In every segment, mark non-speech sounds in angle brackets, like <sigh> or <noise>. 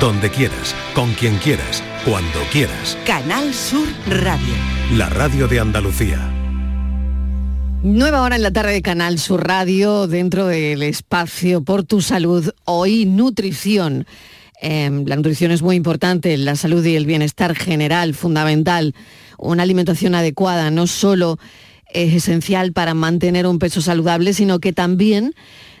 donde quieras, con quien quieras, cuando quieras. Canal Sur Radio. La radio de Andalucía. Nueva hora en la tarde de Canal Sur Radio, dentro del espacio por tu salud. Hoy nutrición. Em, la nutrición es muy importante, la salud y el bienestar general, fundamental. Una alimentación adecuada no solo es esencial para mantener un peso saludable, sino que también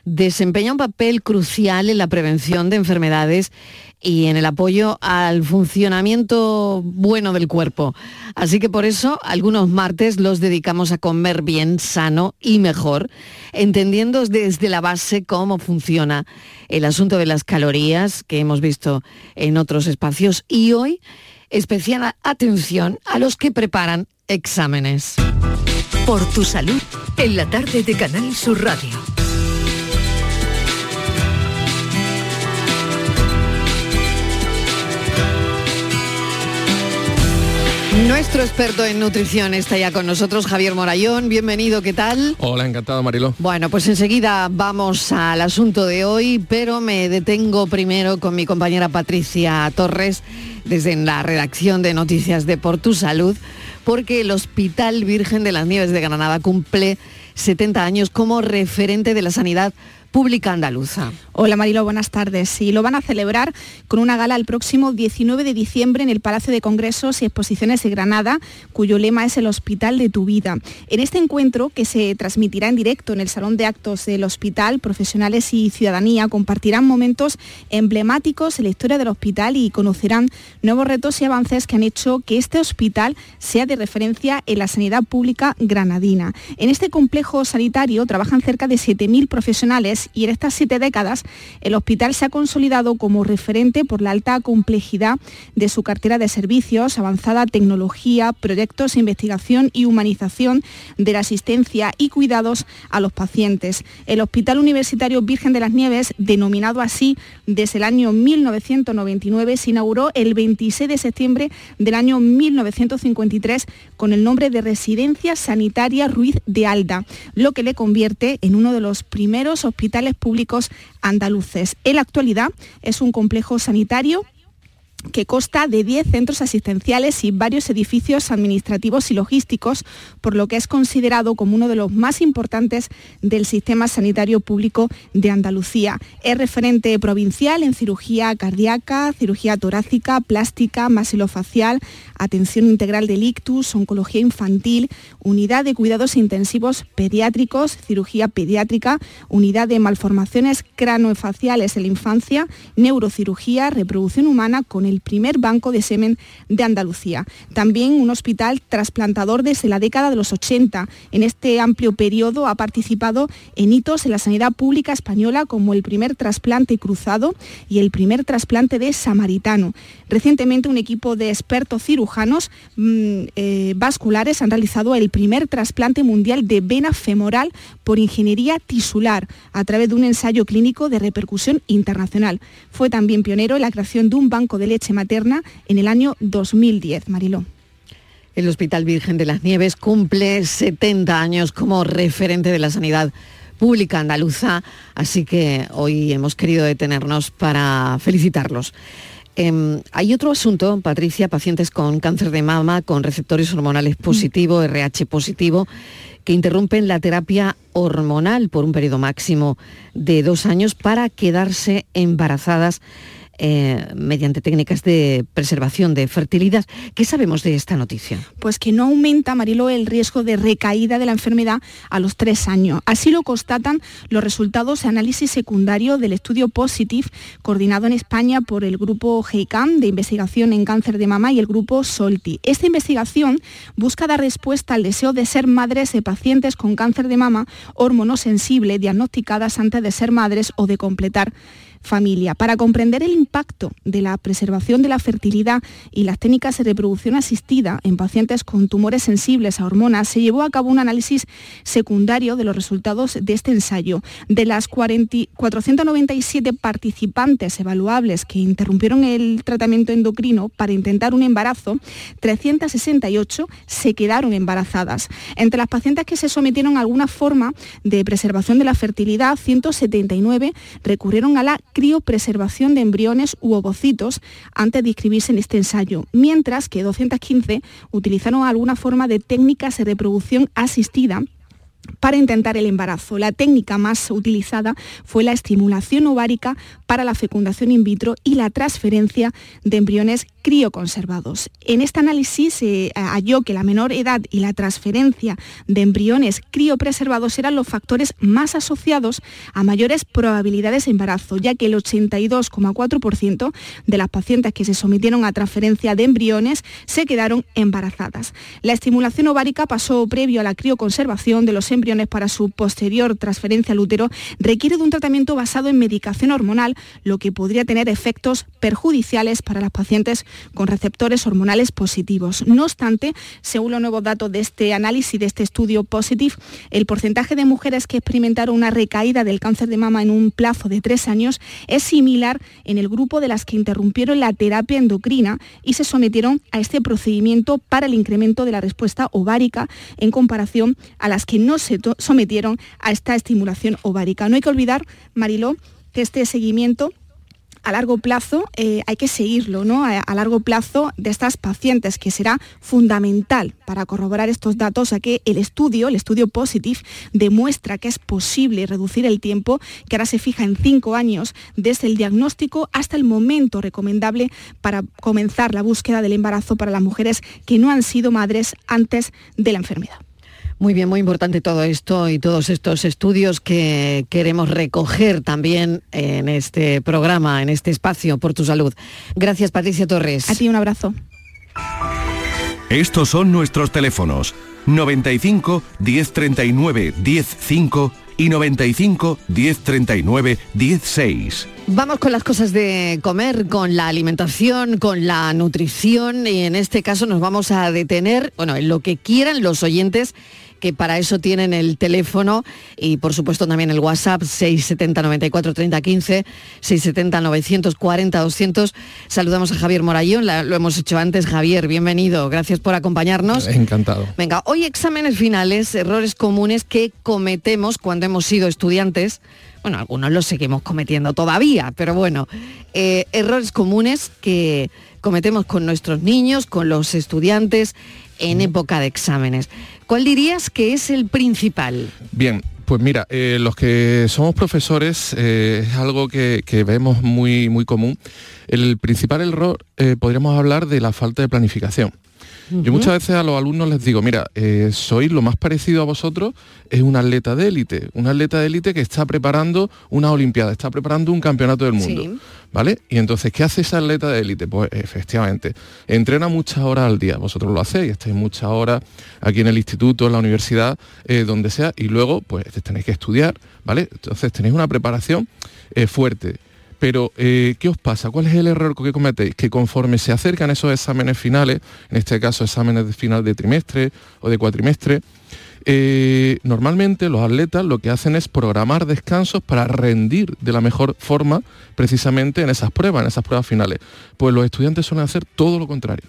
desempeña un papel crucial en la prevención de enfermedades y en el apoyo al funcionamiento bueno del cuerpo. Así que por eso algunos martes los dedicamos a comer bien, sano y mejor, entendiendo desde la base cómo funciona el asunto de las calorías que hemos visto en otros espacios y hoy especial atención a los que preparan exámenes. Por tu salud, en la tarde de Canal Sur Radio. Nuestro experto en nutrición está ya con nosotros, Javier Morayón. Bienvenido, ¿qué tal? Hola, encantado, Marilo. Bueno, pues enseguida vamos al asunto de hoy, pero me detengo primero con mi compañera Patricia Torres desde la redacción de Noticias de Por Tu Salud, porque el Hospital Virgen de las Nieves de Granada cumple 70 años como referente de la sanidad pública andaluza. Hola Marilo, buenas tardes. Y lo van a celebrar con una gala el próximo 19 de diciembre en el Palacio de Congresos y Exposiciones de Granada, cuyo lema es el Hospital de tu vida. En este encuentro, que se transmitirá en directo en el Salón de Actos del Hospital, profesionales y ciudadanía compartirán momentos emblemáticos en la historia del hospital y conocerán nuevos retos y avances que han hecho que este hospital sea de referencia en la sanidad pública granadina. En este complejo sanitario trabajan cerca de 7.000 profesionales y en estas siete décadas el hospital se ha consolidado como referente por la alta complejidad de su cartera de servicios, avanzada tecnología, proyectos, investigación y humanización de la asistencia y cuidados a los pacientes. El Hospital Universitario Virgen de las Nieves, denominado así desde el año 1999, se inauguró el 26 de septiembre del año 1953 con el nombre de Residencia Sanitaria Ruiz de Alda, lo que le convierte en uno de los primeros hospitales públicos andaluces. En la actualidad es un complejo sanitario que consta de 10 centros asistenciales y varios edificios administrativos y logísticos, por lo que es considerado como uno de los más importantes del sistema sanitario público de Andalucía. Es referente provincial en cirugía cardíaca, cirugía torácica, plástica, masilofacial, atención integral del ictus, oncología infantil, unidad de cuidados intensivos pediátricos, cirugía pediátrica, unidad de malformaciones cranofaciales en la infancia, neurocirugía, reproducción humana con el primer banco de semen de Andalucía. También un hospital trasplantador desde la década de los 80. En este amplio periodo ha participado en hitos en la sanidad pública española como el primer trasplante cruzado y el primer trasplante de samaritano. Recientemente un equipo de expertos cirujanos mm, eh, vasculares han realizado el primer trasplante mundial de vena femoral por ingeniería tisular a través de un ensayo clínico de repercusión internacional. Fue también pionero en la creación de un banco de leche materna en el año 2010. Mariló. El Hospital Virgen de las Nieves cumple 70 años como referente de la sanidad pública andaluza, así que hoy hemos querido detenernos para felicitarlos. Em, hay otro asunto, Patricia, pacientes con cáncer de mama, con receptores hormonales positivos, RH positivo, que interrumpen la terapia hormonal por un periodo máximo de dos años para quedarse embarazadas eh, mediante técnicas de preservación de fertilidad. ¿Qué sabemos de esta noticia? Pues que no aumenta, Marilo, el riesgo de recaída de la enfermedad a los tres años. Así lo constatan los resultados de análisis secundario del estudio POSITIVE, coordinado en España por el grupo GEICAM de investigación en cáncer de mama y el grupo SOLTI. Esta investigación busca dar respuesta al deseo de ser madres de pacientes con cáncer de mama hormonosensible diagnosticadas antes de ser madres o de completar familia. Para comprender el impacto de la preservación de la fertilidad y las técnicas de reproducción asistida en pacientes con tumores sensibles a hormonas, se llevó a cabo un análisis secundario de los resultados de este ensayo. De las 497 participantes evaluables que interrumpieron el tratamiento endocrino para intentar un embarazo, 368 se quedaron embarazadas. Entre las pacientes que se sometieron a alguna forma de preservación de la fertilidad, 179 recurrieron a la criopreservación de embriones u ovocitos antes de inscribirse en este ensayo, mientras que 215 utilizaron alguna forma de técnicas de reproducción asistida para intentar el embarazo. La técnica más utilizada fue la estimulación ovárica para la fecundación in vitro y la transferencia de embriones crioconservados. En este análisis se halló que la menor edad y la transferencia de embriones criopreservados eran los factores más asociados a mayores probabilidades de embarazo, ya que el 82,4% de las pacientes que se sometieron a transferencia de embriones se quedaron embarazadas. La estimulación ovárica pasó previo a la crioconservación de los embriones para su posterior transferencia al útero requiere de un tratamiento basado en medicación hormonal, lo que podría tener efectos perjudiciales para las pacientes con receptores hormonales positivos. No obstante, según los nuevos datos de este análisis, de este estudio Positive, el porcentaje de mujeres que experimentaron una recaída del cáncer de mama en un plazo de tres años es similar en el grupo de las que interrumpieron la terapia endocrina y se sometieron a este procedimiento para el incremento de la respuesta ovárica en comparación a las que no se sometieron a esta estimulación ovárica. No hay que olvidar, Mariló, que este seguimiento a largo plazo eh, hay que seguirlo, ¿no? A, largo plazo de estas pacientes, que será fundamental para corroborar estos datos, a que el estudio, el estudio Positive, demuestra que es posible reducir el tiempo, que ahora se fija en cinco años desde el diagnóstico hasta el momento recomendable para comenzar la búsqueda del embarazo para las mujeres que no han sido madres antes de la enfermedad. Muy bien, muy importante todo esto y todos estos estudios que queremos recoger también en este programa, en este espacio por tu salud. Gracias, Patricia Torres. A ti un abrazo. Estos son nuestros teléfonos 95 1039 105 y 95 1039 16. Vamos con las cosas de comer, con la alimentación, con la nutrición y en este caso nos vamos a detener, bueno, en lo que quieran los oyentes que para eso tienen el teléfono y por supuesto también el WhatsApp 670 94 30 15, 670 940 200. Saludamos a Javier Morayón, lo hemos hecho antes. Javier, bienvenido, gracias por acompañarnos. Encantado. Venga, hoy exámenes finales, errores comunes que cometemos cuando hemos sido estudiantes. Bueno, algunos los seguimos cometiendo todavía, pero bueno, eh, errores comunes que cometemos con nuestros niños, con los estudiantes en época de exámenes. ¿Cuál dirías que es el principal? Bien, pues mira, eh, los que somos profesores eh, es algo que, vemos muy, muy común. El principal error eh, podríamos hablar de la falta de planificación. Yo muchas veces a los alumnos les digo, mira, sois lo más parecido a vosotros, es un atleta de élite, un atleta de élite que está preparando una olimpiada, está preparando un campeonato del mundo. ¿Vale? Y entonces, ¿qué hace ese atleta de élite? Pues efectivamente, entrena muchas horas al día, vosotros lo hacéis, estáis muchas horas aquí en el instituto, en la universidad, eh, donde sea, y luego pues tenéis que estudiar, ¿vale? Entonces tenéis una preparación eh, fuerte. Pero, eh, ¿qué os pasa? ¿Cuál es el error que cometéis? Que conforme se acercan esos exámenes finales, en este caso exámenes de final de trimestre o de cuatrimestre, eh, normalmente los atletas lo que hacen es programar descansos para rendir de la mejor forma precisamente en esas pruebas, en esas pruebas finales. Pues los estudiantes suelen hacer todo lo contrario.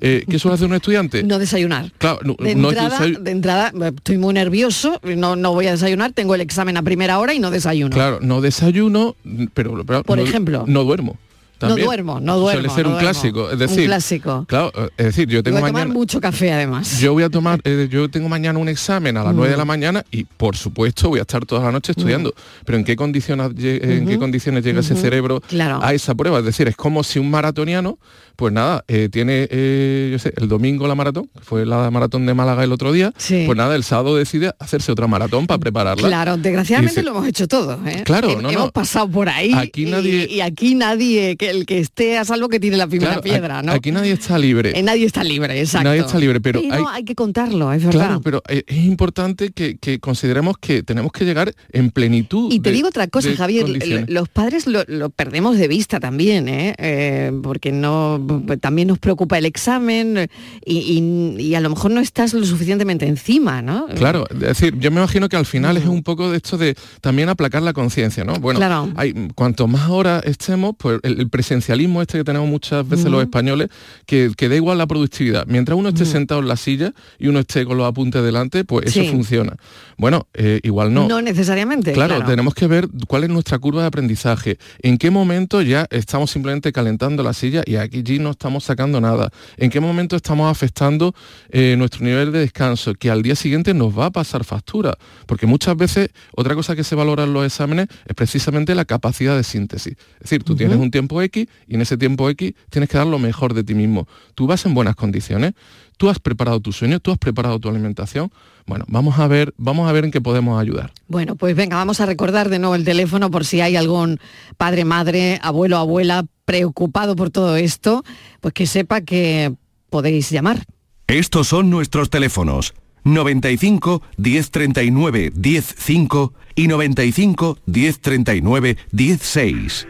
Eh, ¿Qué suele hacer un estudiante? <laughs> No desayunar. Claro, de, entrada, estoy muy nervioso, no, no voy a desayunar, tengo el examen a primera hora y no desayuno. Claro, no desayuno, pero, por ejemplo, no duermo. No duermo, no duermo. Suele ser un clásico, es decir, un clásico. Claro, es decir, yo tengo voy a tomar mucho café además. Yo voy a tomar, eh, yo tengo mañana un examen a las 9 de la mm. mañana y por supuesto voy a estar toda la noche estudiando. Mm. Pero en qué condiciones, en qué condiciones llega ese cerebro a esa prueba? Es decir, es como si un maratoniano, pues nada, eh, tiene, eh, yo sé, el domingo la maratón, fue la maratón de Málaga el otro día, pues nada, el sábado decide hacerse otra maratón para prepararla. Claro, desgraciadamente lo hemos hecho todo. Claro, no, hemos pasado por ahí. Aquí nadie... y, aquí nadie, que el que esté a algo que tiene la primera piedra, ¿no? Aquí nadie está libre. Eh, nadie está libre, exacto. Nadie está libre, pero, hay, que contarlo, es verdad. Claro, pero es importante que, consideremos que tenemos que llegar en plenitud. Y te digo otra cosa, Javier, los padres lo, perdemos de vista también, ¿eh? ¿eh? porque no también nos preocupa el examen y, a lo mejor no estás lo suficientemente encima, ¿no? Claro, es decir, yo me imagino que al final es un poco de esto de también aplacar la conciencia, ¿no? Bueno, hay, cuanto más horas estemos, pues el, presencialismo este que tenemos muchas veces los españoles, que, que, da igual la productividad. Mientras uno esté sentado en la silla y uno esté con los apuntes delante, pues eso funciona. Bueno, eh, igual no. No necesariamente. Claro, tenemos que ver cuál es nuestra curva de aprendizaje, en qué momento ya estamos simplemente calentando la silla y aquí no estamos sacando nada, en qué momento estamos afectando eh, nuestro nivel de descanso, que al día siguiente nos va a pasar factura, porque muchas veces otra cosa que se valora en los exámenes es precisamente la capacidad de síntesis. Es decir, tú tienes un tiempo X y en ese tiempo X tienes que dar lo mejor de ti mismo. Tú vas en buenas condiciones, tú has preparado tu sueño, tú has preparado tu alimentación. Bueno, vamos a ver, vamos a ver en qué podemos ayudar. Bueno, pues venga, vamos a recordar de nuevo el teléfono por si hay algún padre, madre, abuelo, abuela preocupado por todo esto, pues que sepa que podéis llamar. Estos son nuestros teléfonos. 95 1039 105 y 95 1039 16.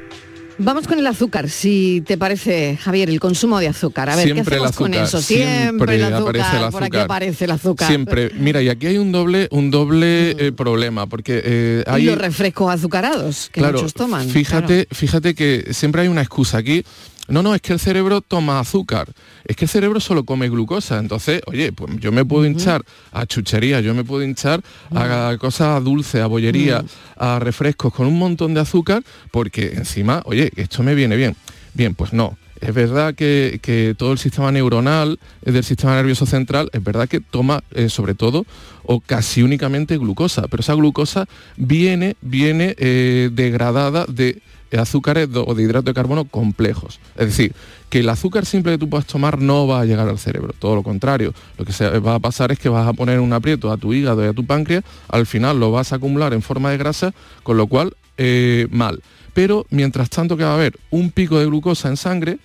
Vamos con el azúcar, si te parece, Javier, el consumo de azúcar. A ver, ¿qué hacemos con eso? Siempre, el azúcar, aparece el azúcar, por aquí aparece el azúcar. Siempre. Mira, y aquí hay un doble, un doble mm. eh, problema, porque eh, hay... Y los refrescos azucarados que muchos toman. Fíjate, fíjate que siempre hay una excusa aquí no, no, es que el cerebro toma azúcar, es que el cerebro solo come glucosa. Entonces, oye, pues yo me puedo hinchar a chuchería, yo me puedo hinchar a cosas dulces, a bollería, a refrescos con un montón de azúcar, porque encima, oye, esto me viene bien. Bien, pues no. Es verdad que, todo el sistema neuronal del sistema nervioso central, es verdad que toma eh, sobre todo o casi únicamente glucosa, pero esa glucosa viene, viene eh, degradada de azúcares o de hidrato de carbono complejos. Es decir, que el azúcar simple que tú puedas tomar no va a llegar al cerebro, todo lo contrario. Lo que se va a pasar es que vas a poner un aprieto a tu hígado y a tu páncreas, al final lo vas a acumular en forma de grasa, con lo cual eh, mal. Pero mientras tanto que va a haber un pico de glucosa en sangre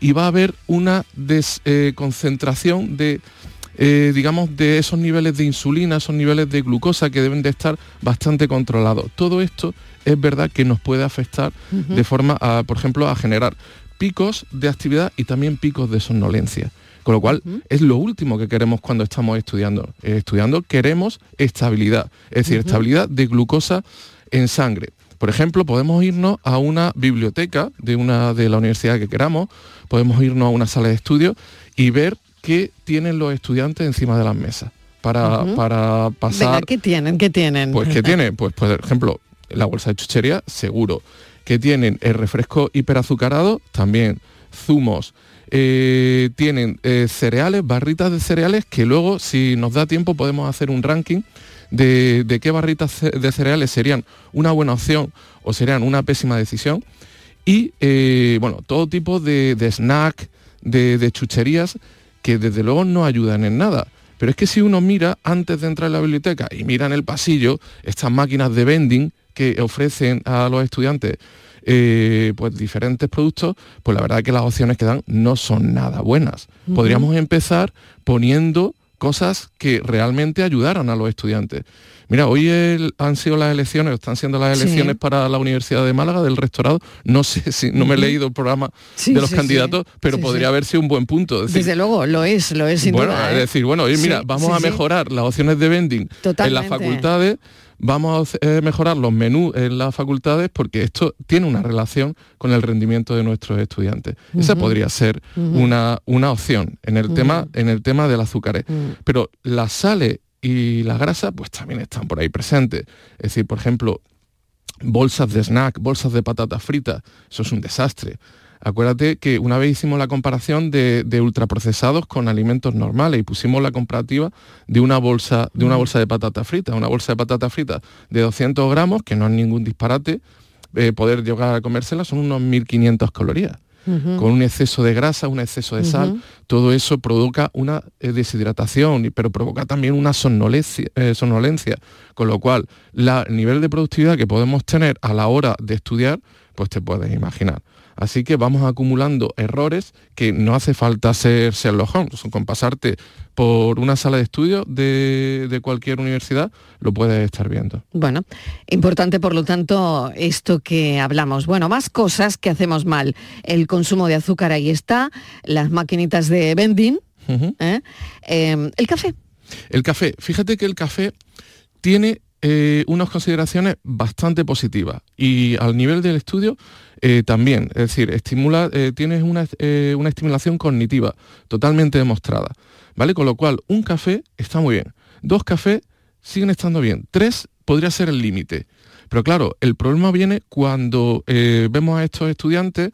y va a haber una desconcentración eh, de eh, digamos, de esos niveles de insulina, esos niveles de glucosa que deben de estar bastante controlados. Todo esto es verdad que nos puede afectar de forma, a, por ejemplo, a generar picos de actividad y también picos de somnolencia. Con lo cual, es lo último que queremos cuando estamos estudiando. Eh, estudiando queremos estabilidad, es decir, estabilidad de glucosa en sangre. Por ejemplo, podemos irnos a una biblioteca de una de la universidad que queramos, podemos irnos a una sala de estudio y ver qué tienen los estudiantes encima de las mesas para, para pasar. ¿qué tienen? ¿Qué tienen? Pues ¿qué <laughs> tienen? Pues por ejemplo, la bolsa de chuchería, seguro. Que tienen el refresco hiperazucarado, también. Zumos. Eh, tienen eh, cereales, barritas de cereales, que luego, si nos da tiempo, podemos hacer un ranking de, qué barritas de cereales serían una buena opción o serían una pésima decisión. Y, eh, bueno, todo tipo de, snack, de, de chucherías que desde luego no ayudan en nada. Pero es que si uno mira antes de entrar en la biblioteca y mira en el pasillo estas máquinas de vending que ofrecen a los estudiantes eh, pues diferentes productos, pues la verdad es que las opciones que dan no son nada buenas. Podríamos empezar poniendo cosas que realmente ayudaran a los estudiantes. Mira, hoy han sido las elecciones, están siendo las elecciones para la Universidad de Málaga del rectorado. No sé <laughs> si no me he leído el programa de los candidatos, pero podría haber sido un buen punto. Desde luego, lo es, lo es sin bueno, duda. Es ¿eh? decir, bueno, mira, vamos a mejorar las opciones de vending en las facultades vamos a eh, mejorar los menús en las facultades porque esto tiene una relación con el rendimiento de nuestros estudiantes. Esa podría ser una, una, opción en el, tema, en el tema del azúcar. Pero las sales y la grasa pues también están por ahí presentes. Es decir, por ejemplo, bolsas de snack, bolsas de patatas fritas, eso es un desastre. Acuérdate que una vez hicimos la comparación de, ultraprocesados con alimentos normales y pusimos la comparativa de una bolsa de, una bolsa de patata frita. Una bolsa de patata frita de 200 gramos, que no es ningún disparate, eh, poder llegar a comérsela son unos 1.500 calorías. con un exceso de grasa, un exceso de sal, todo eso provoca una eh, deshidratación, pero provoca también una somnolencia, eh, somnolencia con lo cual el nivel de productividad que podemos tener a la hora de estudiar, pues te puedes imaginar. Así que vamos acumulando errores que no hace falta ser Sherlock Holmes. Con pasarte por una sala de estudio de, cualquier universidad, lo puedes estar viendo. Bueno, importante por lo tanto esto que hablamos. Bueno, más cosas que hacemos mal. El consumo de azúcar ahí está, las maquinitas de vending, ¿eh? em, el café. El café, fíjate que el café tiene eh, unas consideraciones bastante positivas. Y al nivel del estudio eh, también, es decir, estimula, eh, tienes una, una, estimulación cognitiva totalmente demostrada, ¿vale? Con lo cual, un café está muy bien, dos cafés siguen estando bien, tres podría ser el límite. Pero claro, el problema viene cuando vemos a estos estudiantes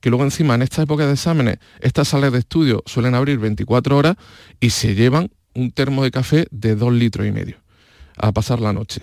que luego encima en esta época de exámenes, estas salas de estudio suelen abrir 24 horas y se llevan un termo de café de dos litros y medio a pasar la noche.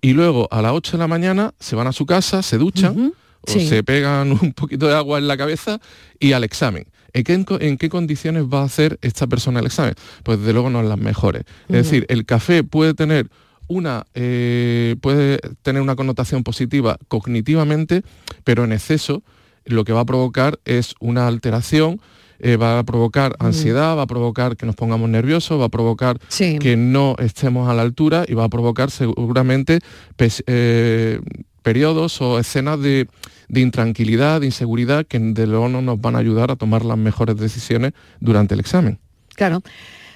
Y luego a las 8 de la mañana se van a su casa, se duchan o se pegan <laughs> un poquito de agua en la cabeza y al examen. ¿En qué, condiciones va a hacer esta persona el examen? Pues desde luego no en las mejores. Es decir, el café puede tener una, eh, puede tener una connotación positiva cognitivamente, pero en exceso lo que va a provocar es una alteración eh, va a provocar ansiedad, va a provocar que nos pongamos nerviosos, va a provocar que no estemos a la altura y va a provocar seguramente eh, periodos o escenas de, intranquilidad, de inseguridad, que de luego no nos van a ayudar a tomar las mejores decisiones durante el examen. Claro.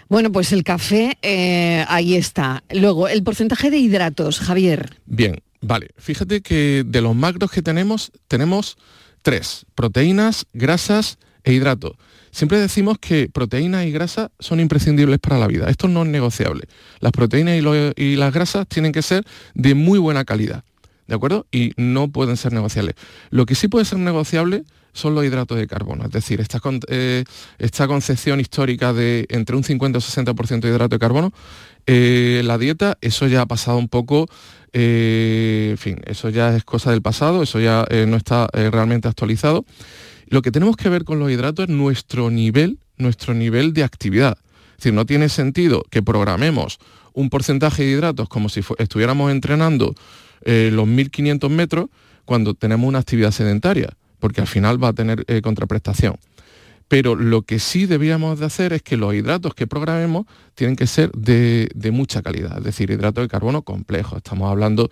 Bueno, pues el café, eh, ahí está. Luego, el porcentaje de hidratos, Javier. Bien, vale. Fíjate que de los macros que tenemos, tenemos tres, proteínas, grasas e hidratos. Siempre decimos que proteínas y grasas son imprescindibles para la vida. Esto no es negociable. Las proteínas y, las grasas tienen que ser de muy buena calidad. ¿De acuerdo? Y no pueden ser negociables. Lo que sí puede ser negociable son los hidratos de carbono. Es decir, esta, eh, esta concepción histórica de entre un 50 y un 60% de hidrato de carbono, eh, la dieta, eso ya ha pasado un poco, eh, en fin, eso ya es cosa del pasado, eso ya no está realmente actualizado. Lo que tenemos que ver con los hidratos es nuestro nivel, nuestro nivel de actividad. Es decir, no tiene sentido que programemos un porcentaje de hidratos como si estuviéramos entrenando eh, los 1500 metros cuando tenemos una actividad sedentaria, porque al final va a tener eh, contraprestación. Pero lo que sí debíamos de hacer es que los hidratos que programemos tienen que ser de, de mucha calidad, es decir, hidratos de carbono complejos. Estamos hablando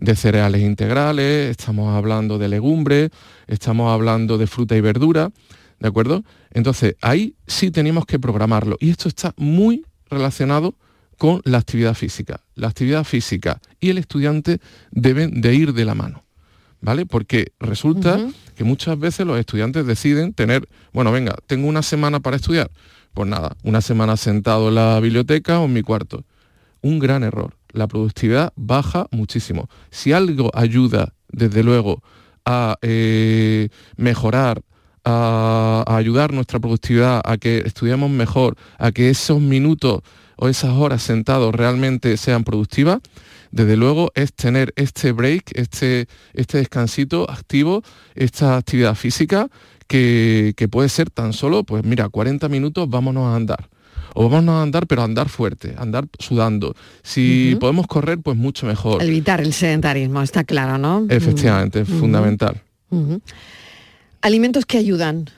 de cereales integrales, estamos hablando de legumbres, estamos hablando de fruta y verdura, ¿de acuerdo? Entonces, ahí sí tenemos que programarlo. Y esto está muy relacionado con la actividad física. La actividad física y el estudiante deben de ir de la mano. ¿Vale? Porque resulta que muchas veces los estudiantes deciden tener, bueno, venga, tengo una semana para estudiar. Pues nada, una semana sentado en la biblioteca o en mi cuarto. Un gran error la productividad baja muchísimo. Si algo ayuda, desde luego, a eh, mejorar, a, ayudar nuestra productividad, a que estudiemos mejor, a que esos minutos o esas horas sentados realmente sean productivas, desde luego es tener este break, este, este descansito activo, esta actividad física que, que puede ser tan solo, pues mira, 40 minutos, vámonos a andar o vamos a andar, pero andar fuerte, andar sudando. Si podemos correr, pues mucho mejor. Evitar el sedentarismo, está claro, ¿no? Efectivamente, es fundamental. Alimentos que ayudan.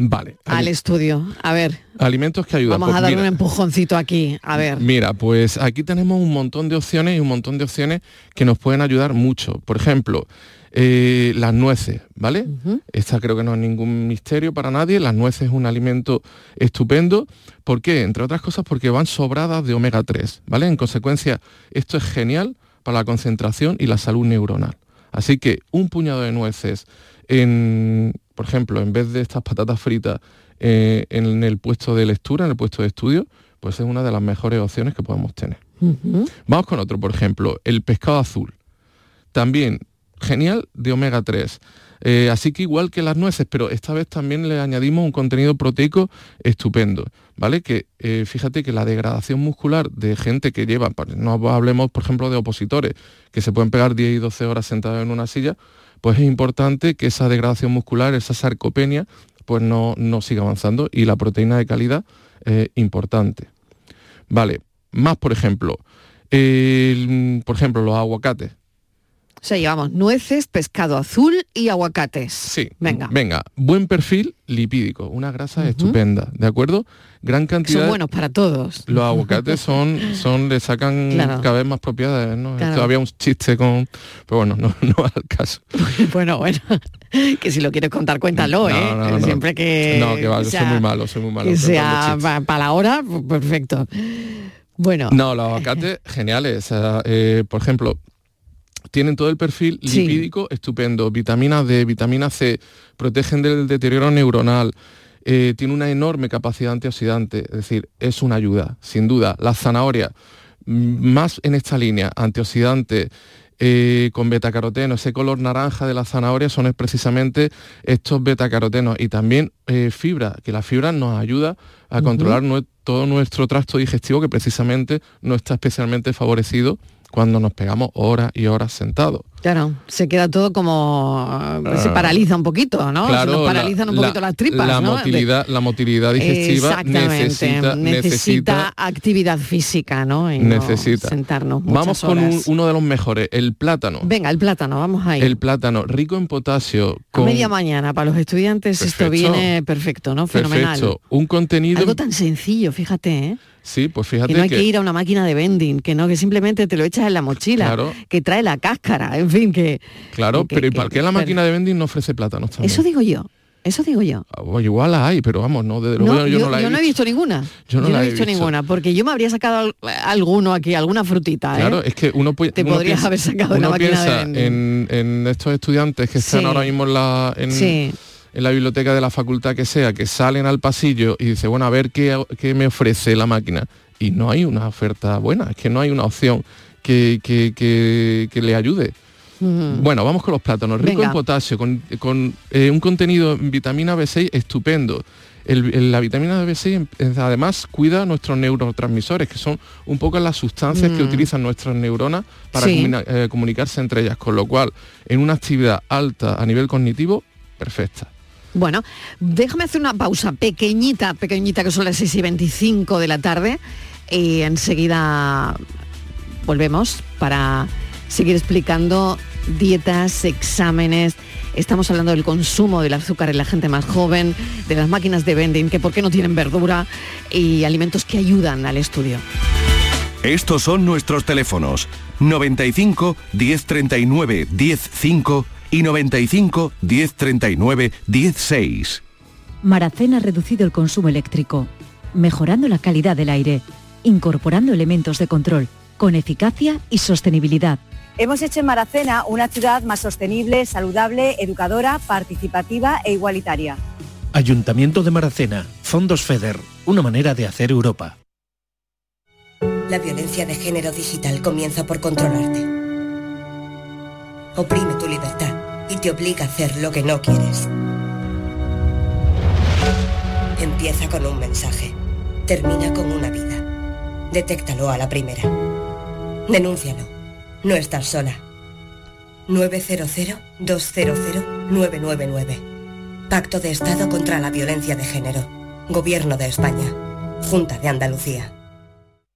Vale. Al estudio. A ver. Alimentos que ayudan. Vamos a pues dar un empujoncito aquí. A ver. Mira, pues aquí tenemos un montón de opciones y un montón de opciones que nos pueden ayudar mucho. Por ejemplo, eh, las nueces, ¿vale? Esta creo que no es ningún misterio para nadie. Las nueces es un alimento estupendo. ¿Por qué? Entre otras cosas porque van sobradas de omega 3, ¿vale? En consecuencia, esto es genial para la concentración y la salud neuronal. Así que un puñado de nueces, en, por ejemplo, en vez de estas patatas fritas eh, en el puesto de lectura, en el puesto de estudio, pues es una de las mejores opciones que podemos tener. Vamos con otro, por ejemplo, el pescado azul. También genial de omega 3. Eh, así que igual que las nueces, pero esta vez también le añadimos un contenido proteico estupendo, ¿vale? Que eh, fíjate que la degradación muscular de gente que lleva, no hablemos por ejemplo de opositores, que se pueden pegar 10 y 12 horas sentados en una silla, pues es importante que esa degradación muscular, esa sarcopenia, pues no, no siga avanzando y la proteína de calidad es importante. Vale, más por ejemplo, por ejemplo los aguacates sea, llevamos nueces, pescado azul y aguacates. Sí. Venga. Venga, buen perfil lipídico, una grasa estupenda, ¿de acuerdo? Gran cantidad. Son buenos para todos. Los aguacates son, son le sacan cada vez más propiedades, ¿no? Todavía un chiste con. Pero bueno, no, <laughs> no al caso. <laughs> bueno, bueno. <laughs> que si lo quieres contar, cuéntalo, ¿eh? Siempre que. No, que va, yo soy muy malo, soy muy malo. Que sea para la hora, pues perfecto. Bueno. No, los aguacates geniales. Eh, por ejemplo, tienen todo el perfil lipídico estupendo, vitamina D, vitamina C, protegen del deterioro neuronal, eh, tiene una enorme capacidad antioxidante, es decir, es una ayuda, sin duda. La zanahoria, más en esta línea, antioxidante, eh, con betacaroteno, ese color naranja de la zanahoria son precisamente estos betacarotenos. Y también eh, fibra, que la fibra nos ayuda a controlar todo nuestro tracto digestivo que precisamente no está especialmente favorecido cuando nos pegamos horas y horas sentados. Claro, se queda todo como... se ah. paraliza un poquito, ¿no? Claro, se nos paralizan un poquito las tripas, la Motilidad, la motilidad digestiva necesita, necesita, actividad física, ¿no? Y necesita. sentarnos Vamos con uno de los mejores, el plátano. Venga, el plátano, vamos ahí. El plátano, rico en potasio. Con... A media mañana, para los estudiantes esto viene perfecto, ¿no? Fenomenal. Perfecto. Un contenido... Algo tan sencillo, fíjate, ¿eh? Sí, pues fíjate que no hay que... ir a una máquina de vending, que no, que simplemente te lo echas en la mochila, que trae la cáscara, en fin, que... Claro, pero ¿y para qué la máquina de vending no ofrece plátanos también? Eso digo yo. Eso digo yo. Ah, igual la hay, pero vamos, no, desde luego yo, no la he Yo no he visto ninguna. Yo no, la he visto, ninguna, porque yo me habría sacado alguno aquí, alguna frutita. ¿eh? Claro, es que uno puede. Te podrías haber sacado una máquina de vending. En, en, estos estudiantes que están ahora mismo en la. En, en la biblioteca de la facultad que sea, que salen al pasillo y dice, bueno, a ver qué, qué me ofrece la máquina y no hay una oferta buena, es que no hay una opción que, le ayude. Bueno, vamos con los plátanos. Rico en potasio, con, eh, un contenido en vitamina B6 estupendo. la vitamina B6 además cuida nuestros neurotransmisores, que son un poco las sustancias que mm. utilizan nuestras neuronas para eh, comunicarse entre ellas, con lo cual en una actividad alta a nivel cognitivo, perfecta. Bueno, déjame hacer una pausa pequeñita, pequeñita, que son las 6 y 25 de la tarde y enseguida volvemos para seguir explicando dietas, exámenes. Estamos hablando del consumo del azúcar en la gente más joven, de las máquinas de vending, que por qué no tienen verdura y alimentos que ayudan al estudio. Estos son nuestros teléfonos 95 1039 105 y 95 1039 16. Maracena ha reducido el consumo eléctrico, mejorando la calidad del aire incorporando elementos de control, con eficacia y sostenibilidad. Hemos hecho en Maracena una ciudad más sostenible, saludable, educadora, participativa e igualitaria. Ayuntamiento de Maracena, Fondos FEDER, una manera de hacer Europa. La violencia de género digital comienza por controlarte. Oprime tu libertad y te obliga a hacer lo que no quieres. Empieza con un mensaje. Termina con una vida. Detéctalo a la primera. Denúncialo. No estás sola. 900-200-999. Pacto de Estado contra la Violencia de Género. Gobierno de España. Junta de Andalucía.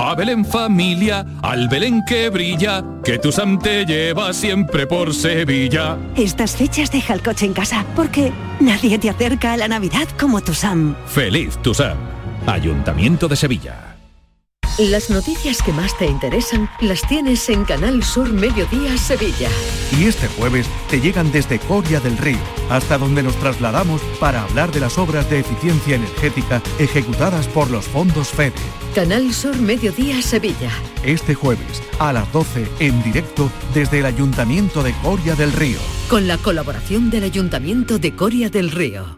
A Belén familia, al Belén que brilla, que tu Sam te lleva siempre por Sevilla. Estas fechas deja el coche en casa, porque nadie te acerca a la Navidad como tu Sam. Feliz tu Sam. Ayuntamiento de Sevilla. Las noticias que más te interesan las tienes en Canal Sur Mediodía Sevilla. Y este jueves te llegan desde Coria del Río, hasta donde nos trasladamos para hablar de las obras de eficiencia energética ejecutadas por los fondos FEDE. Canal Sur Mediodía Sevilla. Este jueves a las 12 en directo desde el Ayuntamiento de Coria del Río. Con la colaboración del Ayuntamiento de Coria del Río.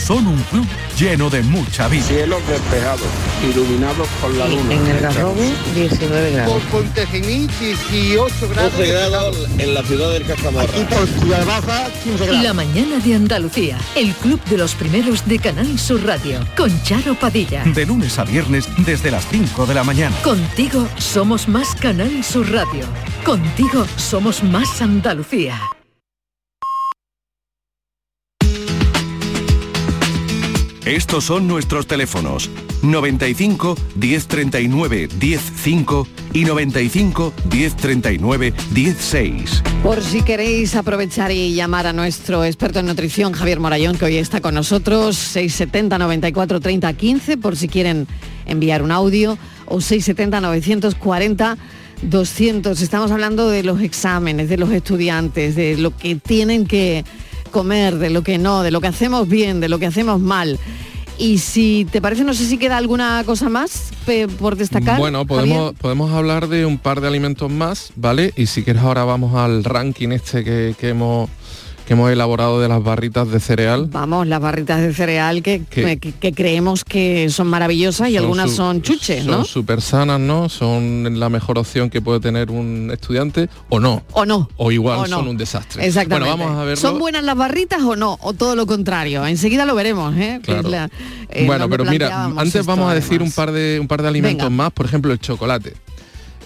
Son un club lleno de mucha vida. Cielos despejados, iluminados por la luna. En el Garrobo, 19 grados. Por Pontejimí, 18 grados. 12 grados en la ciudad del Castamarra. Aquí por Ciudad Baja, 15 grados. La mañana de Andalucía, el club de los primeros de Canal Sur Radio, con Charo Padilla. De lunes a viernes desde las 5 de la mañana. Contigo somos más Canal Sur Radio. Contigo somos más Andalucía. Estos son nuestros teléfonos 95 1039 105 y 95 1039 16. Por si queréis aprovechar y llamar a nuestro experto en nutrición, Javier Morayón, que hoy está con nosotros, 670 94 30 15, por si quieren enviar un audio, o 670 940 200. Estamos hablando de los exámenes, de los estudiantes, de lo que tienen que comer, de lo que no, de lo que hacemos bien, de lo que hacemos mal. Y si te parece, no sé si queda alguna cosa más por destacar. Bueno, podemos, podemos hablar de un par de alimentos más, ¿vale? Y si quieres ahora vamos al ranking este que, que hemos, que hemos elaborado de las barritas de cereal. Vamos, las barritas de cereal que, que- que creemos que son maravillosas y algunas su- son chuches, ¿no? Son súper sanas, ¿no? Son la mejor opción que puede tener un estudiante o no. O no. O igual O no. son un desastre. Exactamente. Bueno, vamos a verlo. ¿Son buenas las barritas o no? O todo lo contrario. Enseguida lo veremos, ¿eh? Claro. la- eh, bueno, pero mira, antes esto, vamos a decir además. un par de un par de alimentos Venga. más, por ejemplo, el chocolate.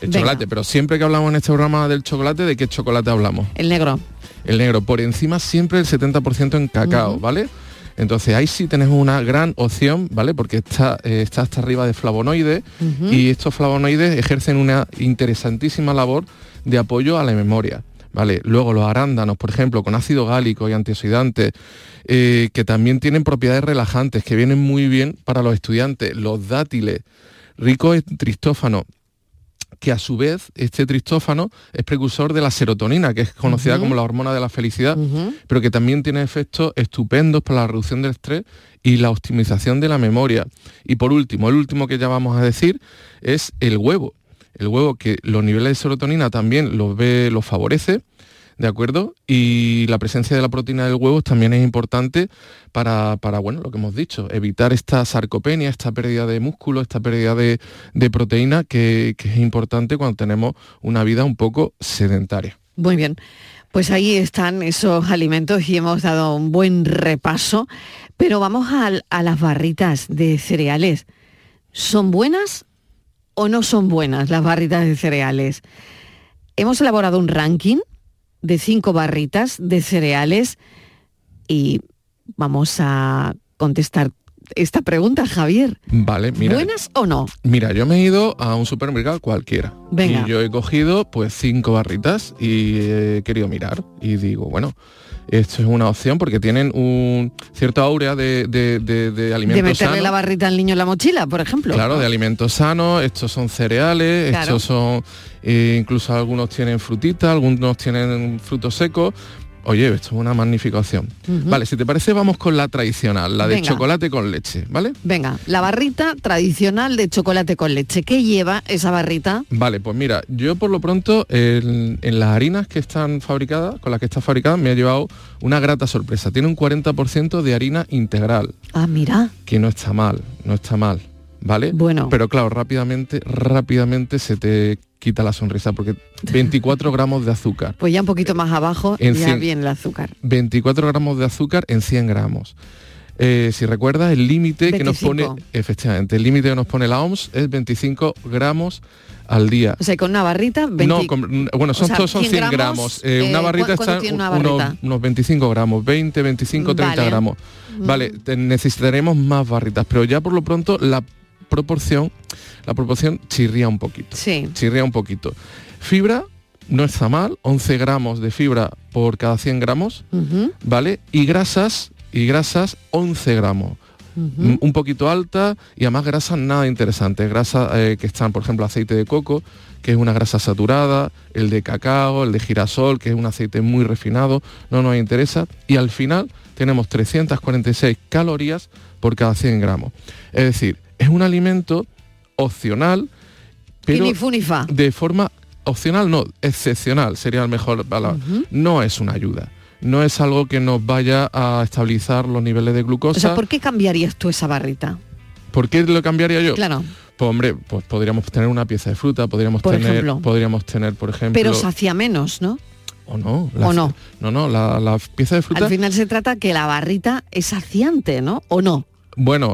El Venga. chocolate, pero siempre que hablamos en este programa del chocolate, ¿de qué chocolate hablamos? El negro. El negro, por encima siempre el 70% en cacao. ¿vale? Entonces ahí sí tenés una gran opción, ¿vale? Porque está, eh, está hasta arriba de flavonoides y estos flavonoides ejercen una interesantísima labor de apoyo a la memoria. ¿Vale? Luego los arándanos, por ejemplo, con ácido gálico y antioxidantes, eh, que también tienen propiedades relajantes, que vienen muy bien para los estudiantes. Los dátiles, ricos en tristófano, que a su vez este tristófano es precursor de la serotonina, que es conocida como la hormona de la felicidad, pero que también tiene efectos estupendos para la reducción del estrés y la optimización de la memoria. Y por último, el último que ya vamos a decir es el huevo. El huevo que los niveles de serotonina también los ve, los favorece, ¿de acuerdo? Y la presencia de la proteína del huevo también es importante para, para, bueno, lo que hemos dicho, evitar esta sarcopenia, esta pérdida de músculo, esta pérdida de, de proteína que, es importante cuando tenemos una vida un poco sedentaria. Muy bien. Pues ahí están esos alimentos y hemos dado un buen repaso. Pero vamos al- a, las barritas de cereales. ¿Son buenas o no son buenas las barritas de cereales? Hemos elaborado un ranking de cinco barritas de cereales y vamos a contestar esta pregunta, Javier. Vale, mira. ¿Buenas o no? Mira, yo me he ido a un supermercado cualquiera. Venga. Y yo he cogido pues cinco barritas y he querido mirar. Y digo, bueno, esto es una opción porque tienen un cierto áurea de, de, de, de De alimentos meterle sanos. la barrita al niño en la mochila, por ejemplo. Claro, de alimentos sanos, estos son cereales, Claro. estos son, eh, incluso algunos tienen frutita, algunos tienen frutos secos. Oye, esto es una magnífica opción. Vale, si te parece, vamos con la tradicional, la de Venga. chocolate con leche, ¿vale? Venga, la barrita tradicional de chocolate con leche. ¿Qué lleva esa barrita? Vale, pues mira, yo por lo pronto en, en las harinas que están fabricadas, con las que está fabricada, me ha llevado una grata sorpresa. Tiene un 40% de harina integral, Ah, mira. que no está mal, no está mal, ¿vale? Bueno. Pero claro, rápidamente, rápidamente se te quita la sonrisa porque 24 <laughs> gramos de azúcar. Pues ya un poquito más abajo En ya cien- viene el azúcar. 24 gramos de azúcar en 100 gramos. Eh, si recuerdas, el límite que nos 25. pone, efectivamente, el límite que nos pone la OMS es 25 gramos al día. O sea, con una barrita, 20... No, con- bueno, son, o sea, todos son 100 100 gramos. gramos, Eh, eh, una ¿cu- barrita está una unos, barrita? unos 25 gramos, 20, 25, 30 Vale. gramos. Mm. Vale, te- necesitaremos más barritas, pero ya por lo pronto la proporción, la proporción chirría un poquito. Sí. Chirría un poquito. Fibra no está mal, 11 gramos de fibra por cada 100 gramos, ¿vale? Y grasas, y grasas 11 gramos. un poquito alta y además grasas nada interesantes. Grasas eh, que están, por ejemplo, aceite de coco, que es una grasa saturada, el de cacao, el de girasol, que es un aceite muy refinado, no nos interesa. Y al final tenemos 346 calorías por cada 100 gramos. Es decir, es un alimento opcional, pero ni fu ni fa. de forma opcional, no, excepcional sería el mejor palabra. No es una ayuda. No es algo que nos vaya a estabilizar los niveles de glucosa. O sea, ¿por qué cambiarías tú esa barrita? ¿Por qué lo cambiaría yo? Claro. Pues hombre, pues podríamos tener una pieza de fruta, podríamos Por tener, ejemplo. podríamos tener, por ejemplo, Pero sacia menos, ¿no? o no, ¿O no? no, no, la, la pieza de fruta. Al final se trata que la barrita es saciante, ¿no? ¿O no? Bueno,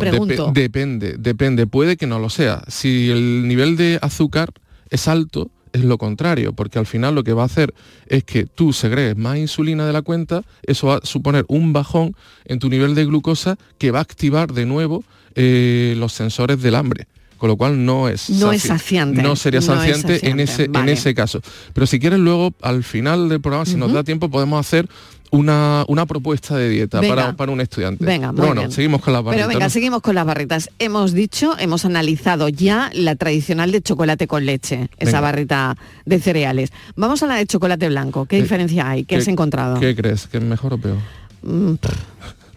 depende, depende, puede que no lo sea. Si el nivel de azúcar es alto, es lo contrario, porque al final lo que va a hacer es que tú segregues más insulina de la cuenta, eso va a suponer un bajón en tu nivel de glucosa que va a activar de nuevo eh, los sensores del hambre. Con lo cual no es No es saci- saciante. No sería No es saciante, en, ese, vale. en ese caso. Pero si quieres luego, al final del programa, si nos da tiempo, podemos hacer una, una propuesta de dieta para, para un estudiante. Venga, muy bueno, bien. seguimos con las barritas. Pero venga, ¿no? seguimos con las barritas. Hemos dicho, hemos analizado ya la tradicional de chocolate con leche, esa barrita de cereales. Vamos a la de chocolate blanco. ¿Qué ¿Qué- diferencia hay? ¿Qué, has encontrado? ¿Qué crees? ¿Que es mejor o peor? Mm, pff,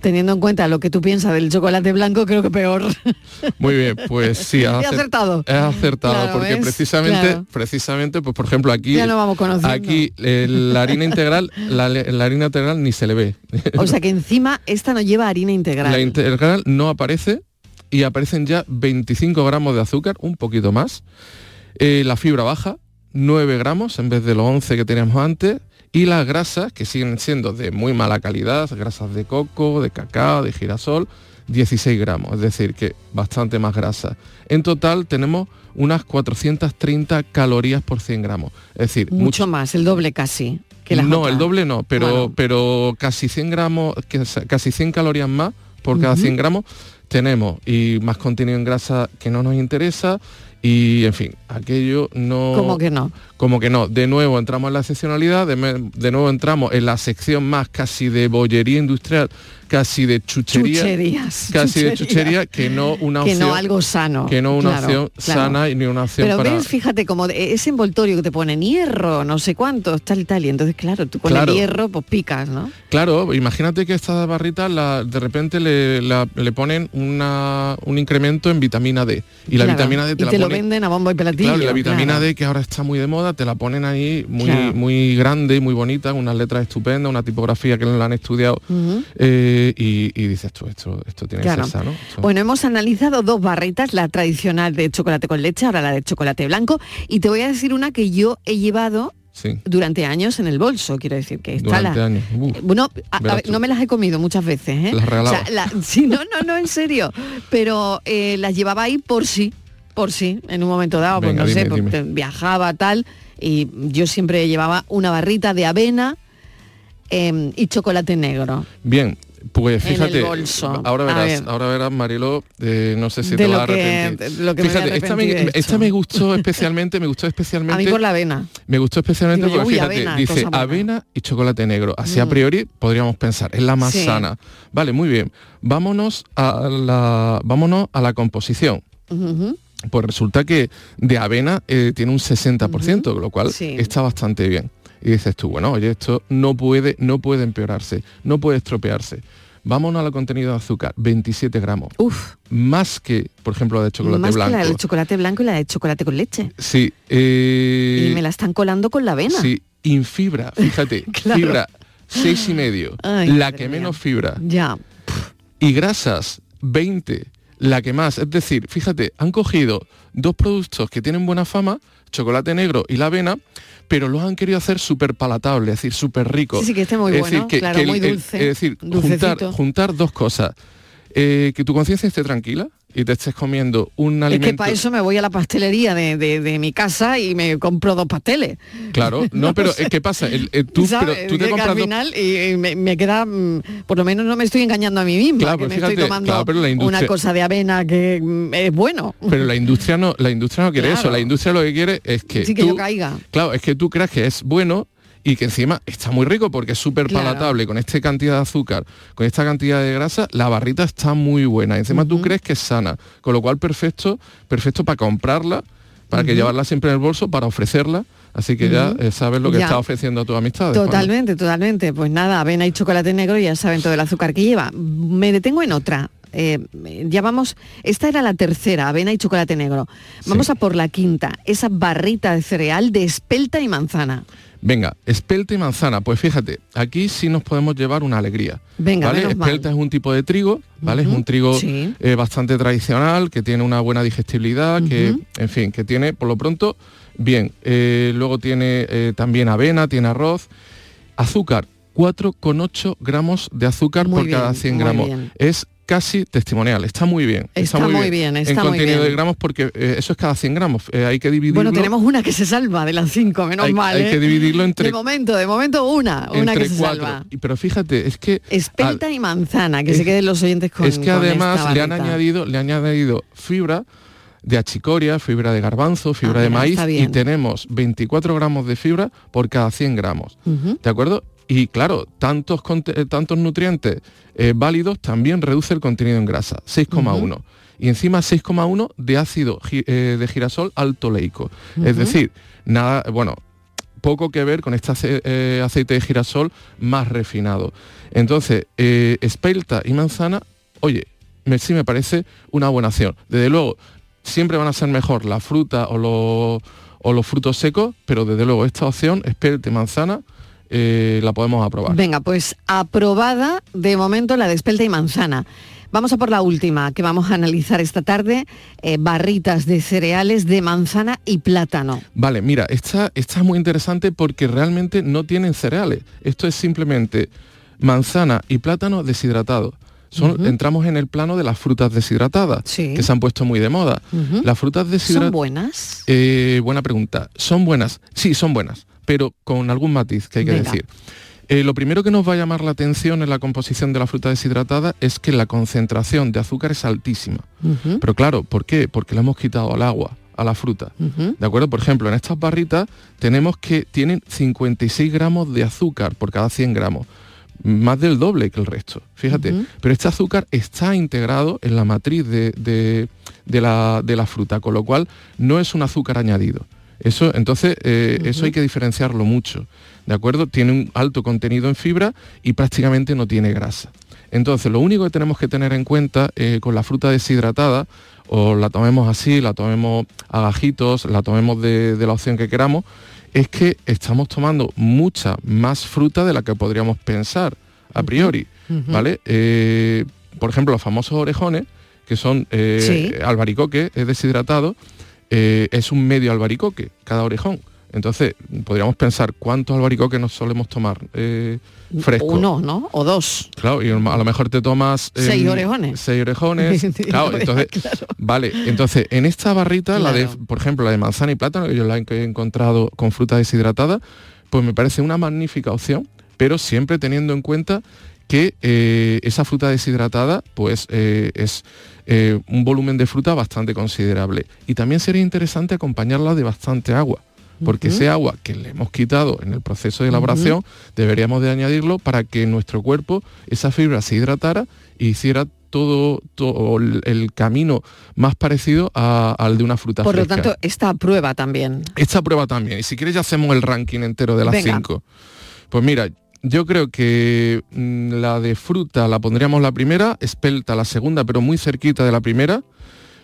Teniendo en cuenta lo que tú piensas del chocolate blanco, creo que peor. <laughs> Muy bien, pues sí, has acertado. Has acertado, Claro, porque ¿ves? precisamente, Claro. precisamente, pues por ejemplo aquí, Ya nos vamos aquí eh, la harina integral, la, la harina integral ni se le ve. <laughs> O sea que encima esta no lleva harina integral. La integral no aparece y aparecen ya 25 gramos de azúcar, un poquito más. Eh, la fibra baja, 9 gramos en vez de los 11 que teníamos antes. Y las grasas, que siguen siendo de muy mala calidad, grasas de coco, de cacao, de girasol, 16 gramos, es decir, que bastante más grasa. En total tenemos unas 430 calorías por 100 gramos. Es decir, Mucho más, el doble casi. Que las no, otras. el doble no, pero, Bueno. pero casi 100 gramos, casi 100 calorías más por cada Ujú. 100 gramos tenemos y más contenido en grasa que no nos interesa y en fin, aquello no... ¿Cómo que no? Como que no, de nuevo entramos en la excepcionalidad, de, de nuevo entramos en la sección más casi de bollería industrial, casi de chuchería, Chucherías, casi de chuchería, que no una Que opción, no algo sano. que no una Claro, opción claro. sana y ni una opción Pero para ves, fíjate, como de- ese envoltorio que te ponen hierro, no sé cuántos, tal y tal. Y entonces, claro, tú con Claro. el hierro, pues picas, ¿no? Claro, imagínate que estas barritas la- de repente le, la- le ponen una- un incremento en vitamina D. Y la vitamina D te y la te lo venden a bombo y platillo. Claro, y la vitamina. D que ahora está muy de moda, te la ponen ahí muy, muy grande, muy bonita, unas letras estupendas, una tipografía que la han estudiado eh, y, y dices tú, esto, esto tiene Claro. que ser sano. Esto- Bueno, hemos analizado dos barritas, la tradicional de chocolate con leche, ahora la de chocolate blanco, y te voy a decir una que yo he llevado sí, durante años en el bolso, quiero decir que está durante la... años. Uf, Bueno, a- a verás ver, tú. no me las he comido muchas veces, ¿eh? Las regalaba. la- sí, no, no, no, en serio. Pero eh, las llevaba ahí por sí, por sí, en un momento dado, pues Venga, no sé, dime, pues, dime. viajaba tal, y yo siempre llevaba una barrita de avena em, y chocolate negro. Bien, Pues en el fíjate, bolso? ahora verás, ver. ahora verás, Marilo, eh, no sé si De te va a arrepentir. de lo que me he fíjate, esta me, esta gustó <laughs> especialmente, me gustó especialmente. A mí por la avena. Me gustó especialmente Digo porque uy, fíjate, avena, dice avena y chocolate negro. Así a Mm. priori podríamos pensar, es la más Sí. sana. Vale, muy bien. Vámonos a la, vámonos a la composición. Pues resulta que de avena eh, tiene un 60%, lo cual Sí. está bastante bien. Y dices tú, bueno, oye, esto no puede, no puede empeorarse, no puede estropearse. Vámonos al contenido de azúcar, 27 gramos. Uf. Más que, por ejemplo, la de chocolate Más blanco. que la del chocolate blanco y la de chocolate con leche. Sí. eh, y me la están colando con la avena. Sí, infibra, fíjate, <laughs> Claro. fibra, seis y medio, Ay, la que mía. menos fibra. Ya. Y grasas, 20, la que más. Es decir, fíjate, han cogido dos productos que tienen buena fama, chocolate negro y la avena, pero los han querido hacer súper palatable, es decir, súper rico. Sí, sí, que esté muy es bueno, decir, que, claro, que muy el- dulce, es decir, juntar dos cosas. Eh, que tu conciencia esté tranquila y te estés comiendo un Es alimento... que para eso me voy a la pastelería de, de- de mi casa y me compro dos pasteles. Claro, <laughs> no, pero eh, ¿qué pasa? El- eh, tú, tú te compras al final y, y me, me queda, mm, por lo menos no me estoy engañando a mí misma, Claro, que pues me fíjate, estoy tomando claro, pero la una cosa de avena que mm, es bueno. Pero la industria no, la industria no quiere Claro. eso. La industria lo que quiere es que, Sí que tú, yo caiga. claro, es que tú creas que es bueno y que encima está muy rico porque es súper Claro. palatable con esta cantidad de azúcar, con esta cantidad de grasa, la barrita está muy buena. Encima tú crees que es sana, con lo cual perfecto, perfecto para comprarla, para que llevarla siempre en el bolso, para ofrecerla. Así que ya eh, sabes lo que Ya. estás ofreciendo a tus amistades. Totalmente, totalmente. Pues nada, avena y chocolate negro ya saben todo el azúcar que lleva. Me detengo en otra. Eh, ya vamos, esta era la tercera, avena y chocolate negro. Vamos a por la quinta, esa barrita de cereal de espelta y manzana. Venga, espelta y manzana. Pues fíjate, aquí sí nos podemos llevar una alegría. Venga, ¿vale? mal. Espelta es un tipo de trigo, ¿vale? Es un trigo sí. eh, bastante tradicional, que tiene una buena digestibilidad, que, en fin, que tiene, por lo pronto, bien. Eh, luego tiene eh, también avena, tiene arroz. Azúcar, 4,8 gramos de azúcar Muy por cada bien, 100 muy gramos. bien. Es casi testimonial, está muy bien. Está muy bien, está en muy contenido bien. de gramos porque eh, eso es cada 100 gramos. Eh, hay que dividirlo. Bueno, tenemos una que se salva de las cinco, menos Hay- mal. hay ¿eh? que dividirlo entre- De momento, de momento una, una que se cuatro. salva. Pero fíjate, es que Espelta y manzana, que es- se queden los oyentes con es que con además esta le han añadido le han añadido fibra de achicoria, fibra de garbanzo, fibra Ah, de maíz está y bien. tenemos 24 gramos de fibra por cada 100 gramos. ¿De acuerdo? Y claro, tantos, eh, tantos nutrientes eh, válidos también reduce el contenido en grasa, 6,1. Y encima 6,1 de ácido gi- eh, de girasol alto leico. Es Ujú. decir, nada, bueno, poco que ver con este ace- eh, aceite de girasol más refinado. Entonces, espelta y manzana, oye, me, sí me parece una buena opción. Desde luego, siempre van a ser mejor la fruta o, los- o los frutos secos, pero desde luego esta opción, espelta y manzana, eh, la podemos aprobar. Venga, pues aprobada de momento la de espelta y manzana. Vamos a por la última que vamos a analizar esta tarde, eh, barritas de cereales de manzana y plátano. Vale, mira, esta, esta es muy interesante porque realmente no tienen cereales. Esto es simplemente manzana y plátano deshidratados. Son. Entramos en el plano de las frutas deshidratadas, Sí. que se han puesto muy de moda. Las frutas deshidratadas... ¿Son buenas? Eh, buena pregunta. ¿Son buenas? Sí, son buenas, pero con algún matiz que hay que Venga. decir. Eh, lo primero que nos va a llamar la atención en la composición de la fruta deshidratada es que la concentración de azúcar es altísima. Pero claro, ¿por qué? Porque le hemos quitado al agua, a la fruta. ¿De acuerdo? Por ejemplo, en estas barritas tenemos que tienen 56 gramos de azúcar por cada 100 gramos. Más del doble que el resto, fíjate. Pero este azúcar está integrado en la matriz de, de- de la, de la fruta, con lo cual no es un azúcar añadido. Eso, entonces, eh, eso hay que diferenciarlo mucho. ¿De acuerdo? Tiene un alto contenido en fibra y prácticamente no tiene grasa. Entonces, lo único que tenemos que tener en cuenta eh, con la fruta deshidratada, o la tomemos así, la tomemos a gajitos, la tomemos de, de la opción que queramos, es que estamos tomando mucha más fruta de la que podríamos pensar a priori. ¿vale? Eh, por ejemplo, los famosos orejones, que son eh, Sí. albaricoque, es deshidratado, eh, es un medio albaricoque cada orejón. Entonces, podríamos pensar cuántos albaricoques nos solemos tomar eh, frescos. Uno, ¿no? O dos. Claro, y a lo mejor te tomas... Seis orejones. Seis orejones. <laughs> claro, <laughs> entonces, vale, entonces en esta barrita, la de, por ejemplo, la de manzana y plátano, que yo la he encontrado con fruta deshidratada, pues me parece una magnífica opción, pero siempre teniendo en cuenta que eh, esa fruta deshidratada pues eh, es eh, un volumen de fruta bastante considerable. Y también sería interesante acompañarla de bastante agua porque ese agua que le hemos quitado en el proceso de elaboración deberíamos de añadirlo para que nuestro cuerpo esa fibra se hidratara e hiciera todo, todo el, camino más parecido a- al de una fruta Por lo tanto, esta prueba también. Esta prueba también. Y si quieres ya hacemos el ranking entero de las Venga. cinco. Pues mira, yo creo que mm, la de fruta la pondríamos la primera, espelta la segunda, pero muy cerquita de la primera.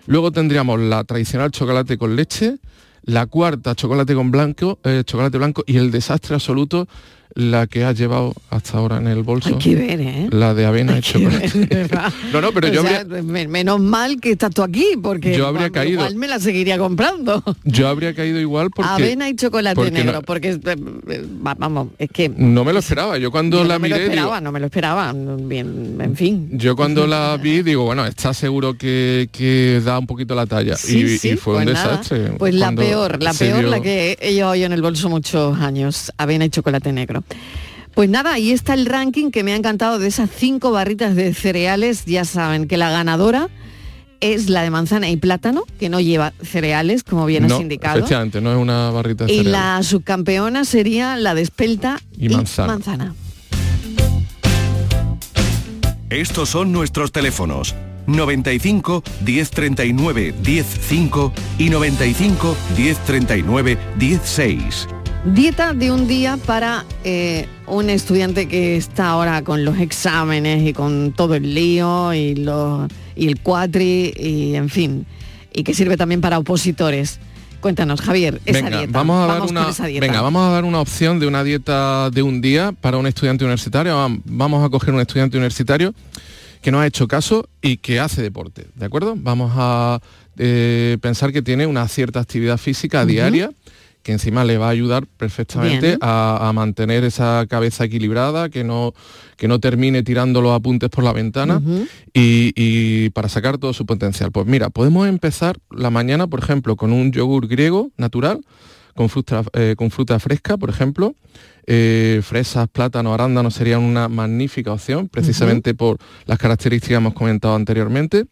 Luego tendríamos la tradicional chocolate con leche, la cuarta chocolate con blanco, eh, chocolate blanco y el desastre absoluto, la que has llevado hasta ahora en el bolso. Hay que ver, ¿eh? La de avena y chocolate. <laughs> no, no, pero O yo sea, habría, me- menos mal que estás tú aquí, porque Yo habría vamos, caído. igual me la seguiría comprando. yo habría caído igual <laughs> porque Avena y chocolate porque negro, no- porque eh, va- vamos, es que no me lo esperaba. Yo cuando yo la no me lo miré digo, esperaba, no me lo esperaba. Bien, en fin. Yo cuando la <laughs> vi digo, bueno, está seguro que, que da un poquito la talla. Sí, y, sí, y fue un pues nada. desastre. Pues la peor, la peor, la que he llevado yo en el bolso muchos años, avena y chocolate negro. Pues nada, ahí está el ranking que me ha encantado de esas cinco barritas de cereales. Ya saben que la ganadora es la de manzana y plátano, que no lleva cereales, como bien no, has indicado. efectivamente, no es una barrita de Y la subcampeona sería la de espelta Y manzana. manzana. Estos son nuestros teléfonos. 95 1039 105 y 95 1039 16. Dieta de un día para eh, un estudiante que está ahora con los exámenes y con todo el lío y, lo- y el cuatri y en fin, y que sirve también para opositores. Cuéntanos, Javier, esa Venga, dieta. vamos a dar una, esa dieta. venga, vamos a dar una opción de una dieta de un día para un estudiante universitario. Vam- Vamos a coger un estudiante universitario que no ha hecho caso y que hace deporte, ¿de acuerdo? Vamos a eh, pensar que tiene una cierta actividad física diaria que encima le va a ayudar perfectamente a, a mantener esa cabeza equilibrada, que no, que no termine tirando los apuntes por la ventana y, y para sacar todo su potencial. Pues mira, podemos empezar la mañana, por ejemplo, con un yogur griego natural, con fruta, eh, con fruta fresca, por ejemplo. Eh, fresas, plátano, arándanos serían una magnífica opción, precisamente por las características que hemos comentado anteriormente.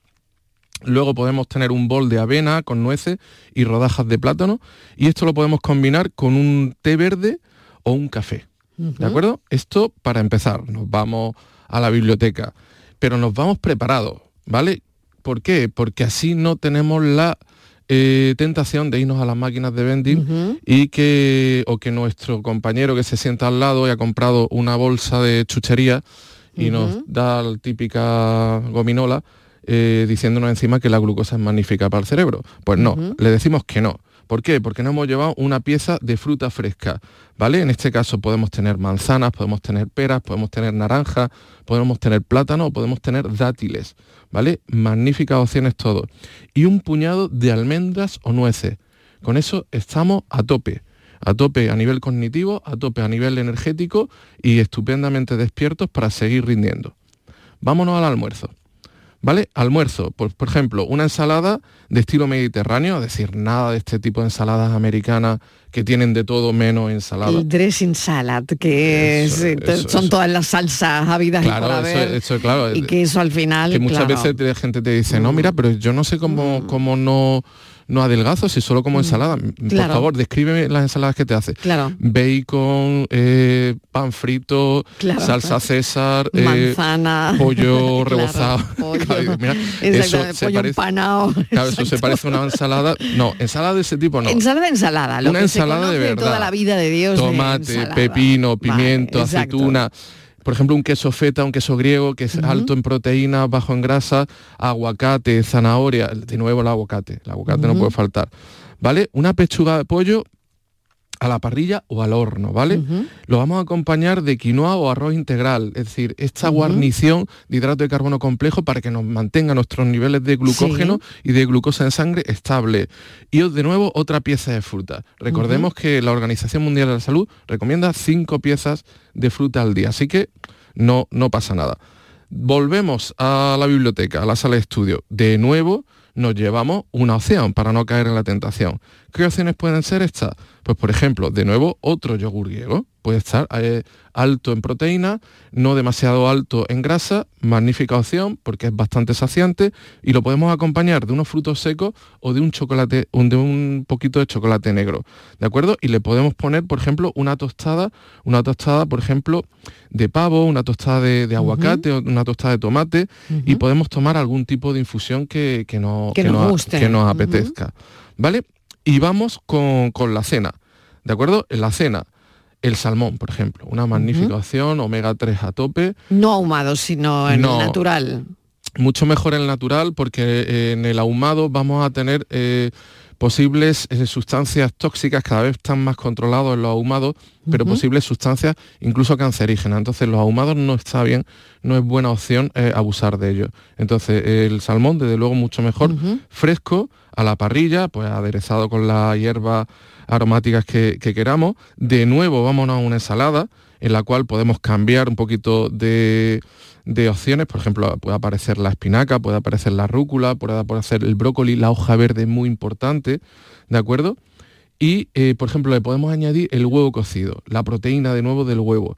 Luego podemos tener un bol de avena con nueces y rodajas de plátano y esto lo podemos combinar con un té verde o un café. ¿De acuerdo? Esto para empezar, nos vamos a la biblioteca, pero nos vamos preparados, ¿vale? ¿Por qué? Porque así no tenemos la eh, tentación de irnos a las máquinas de vending y que, o que nuestro compañero que se sienta al lado y ha comprado una bolsa de chuchería y nos da la típica gominola eh, diciéndonos encima que la glucosa es magnífica para el cerebro. Pues no, le decimos que no. ¿Por qué? Porque no hemos llevado una pieza de fruta fresca, ¿vale? En este caso podemos tener manzanas, podemos tener peras, podemos tener naranjas, podemos tener plátano, podemos tener dátiles, ¿vale? Magníficas opciones todo. Y un puñado de almendras o nueces. Con eso estamos a tope. A tope a nivel cognitivo, a tope a nivel energético y estupendamente despiertos para seguir rindiendo. Vámonos al almuerzo. ¿Vale? Almuerzo, pues, por ejemplo, una ensalada de estilo mediterráneo, es decir, nada de este tipo de ensaladas americanas que tienen de todo menos ensalada. El dressing salad, que es, eh, eso, son eso. todas las salsas habidas y por Claro, haber, claro. y que eso al final, que muchas claro. Mm. veces la gente te dice, no, mira, pero yo no sé cómo, cómo no, no adelgazo si solo como ensalada. Por favor, descríbeme las ensaladas que te hace. Claro. Bacon, eh, pan frito, Claro. salsa César, eh, Manzana. pollo <laughs> rebozado. pollo. <laughs> Mira, eso se pollo parece, empanado. claro, eso se parece a una ensalada. No, ensalada de ese tipo no. Ensalada, ensalada. Lo Una que se ensalada de conoce verdad. toda la vida de Dios. de Tomate, pepino, pimiento, exacto. aceituna. Por ejemplo, un queso feta, un queso griego que es alto en proteínas, bajo en grasa, aguacate, zanahoria, de nuevo el aguacate, el aguacate no puede faltar. ¿Vale? Una pechuga de pollo a la parrilla o al horno, ¿vale? Lo vamos a acompañar de quinoa o arroz integral, es decir, esta guarnición de hidrato de carbono complejo para que nos mantenga nuestros niveles de glucógeno y de glucosa en sangre estable. Y de nuevo otra pieza de fruta. Recordemos que la Organización Mundial de la Salud recomienda cinco piezas de fruta al día, así que no, no pasa nada. Volvemos a la biblioteca, a la sala de estudio. De nuevo nos llevamos una opción para no caer en la tentación. ¿Qué opciones pueden ser estas? Pues por ejemplo, de nuevo, otro yogur griego. Puede estar eh, alto en proteína, no demasiado alto en grasa, magnífica opción porque es bastante saciante y lo podemos acompañar de unos frutos secos o de un chocolate, de un poquito de chocolate negro, ¿de acuerdo? Y le podemos poner, por ejemplo, una tostada, una tostada, por ejemplo, de pavo, una tostada de, aguacate, una tostada de tomate y podemos tomar algún tipo de infusión que, nos, que nos, apetezca, ¿vale? Y vamos con, la cena, ¿de acuerdo? En la cena, el salmón, por ejemplo, una magnífica opción, omega 3 a tope. No ahumado, sino en el natural. Mucho mejor el natural porque en el ahumado vamos a tener eh, posibles eh, sustancias tóxicas, cada vez están más controlados en los ahumados, pero posibles sustancias incluso cancerígenas. Entonces los ahumados no está bien, no es buena opción abusar de ellos. Entonces el salmón, desde luego, mucho mejor, fresco, a la parrilla, pues aderezado con las hierbas aromáticas que, queramos. De nuevo vámonos a una ensalada en la cual podemos cambiar un poquito de, opciones, por ejemplo, puede aparecer la espinaca, puede aparecer la rúcula, puede aparecer el brócoli, la hoja verde muy importante, ¿de acuerdo? Y, eh, por ejemplo, le podemos añadir el huevo cocido, la proteína de nuevo del huevo.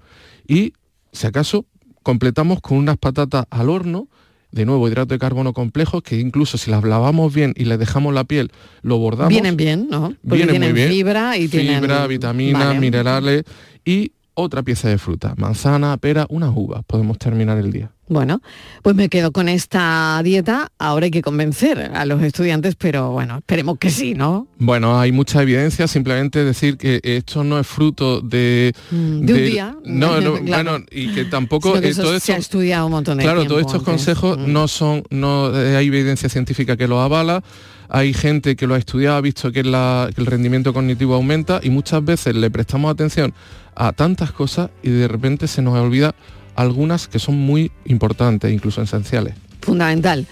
Y, si acaso, completamos con unas patatas al horno de nuevo hidrato de carbono complejos que incluso si las lavamos bien y les dejamos la piel, lo bordamos. Vienen bien, ¿no? Porque vienen muy bien. fibra y fibra, vitaminas, minerales y otra pieza de fruta, manzana, pera, unas uvas. Podemos terminar el día. Bueno, pues me quedo con esta dieta. Ahora hay que convencer a los estudiantes, pero bueno, esperemos que sí, ¿no? Bueno, hay mucha evidencia, simplemente decir que esto no es fruto de... Mm, de, un día. No, <laughs> no, y que tampoco... Eh, todo esto, se ha estudiado un montón de Claro, todos estos consejos mm. no son... no eh, Hay evidencia científica que los avala, hay gente que lo ha estudiado, ha visto que, que el rendimiento cognitivo aumenta y muchas veces le prestamos atención a tantas cosas y de repente se nos olvida algunas que son muy importantes, incluso esenciales. Fundamental.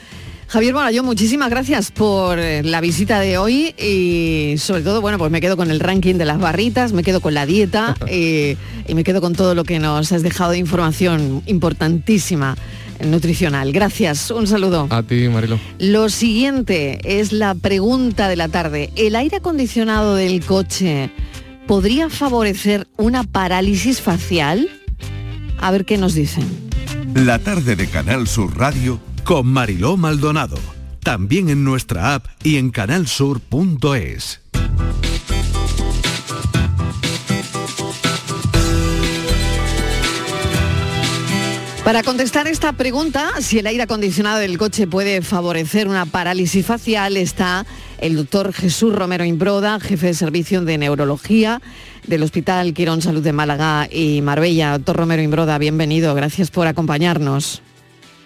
Javier yo muchísimas gracias por eh, la visita de hoy y sobre todo, bueno, pues me quedo con el ranking de las barritas, me quedo con la dieta <laughs> y, y me quedo con todo lo que nos has dejado de información importantísima nutricional. Gracias, un saludo. A ti, Marilo. Lo siguiente es la pregunta de la tarde. ¿El aire acondicionado del coche podría favorecer una parálisis facial? A ver qué nos dicen. La tarde de Canal Sur Radio con Mariló Maldonado. También en nuestra app y en canalsur.es. Para contestar esta pregunta, si el aire acondicionado del coche puede favorecer una parálisis facial, está el doctor Jesús Romero Imbroda, jefe de servicio de neurología del Hospital Quirón Salud de Málaga y Marbella. Doctor Romero Imbroda, bienvenido, gracias por acompañarnos.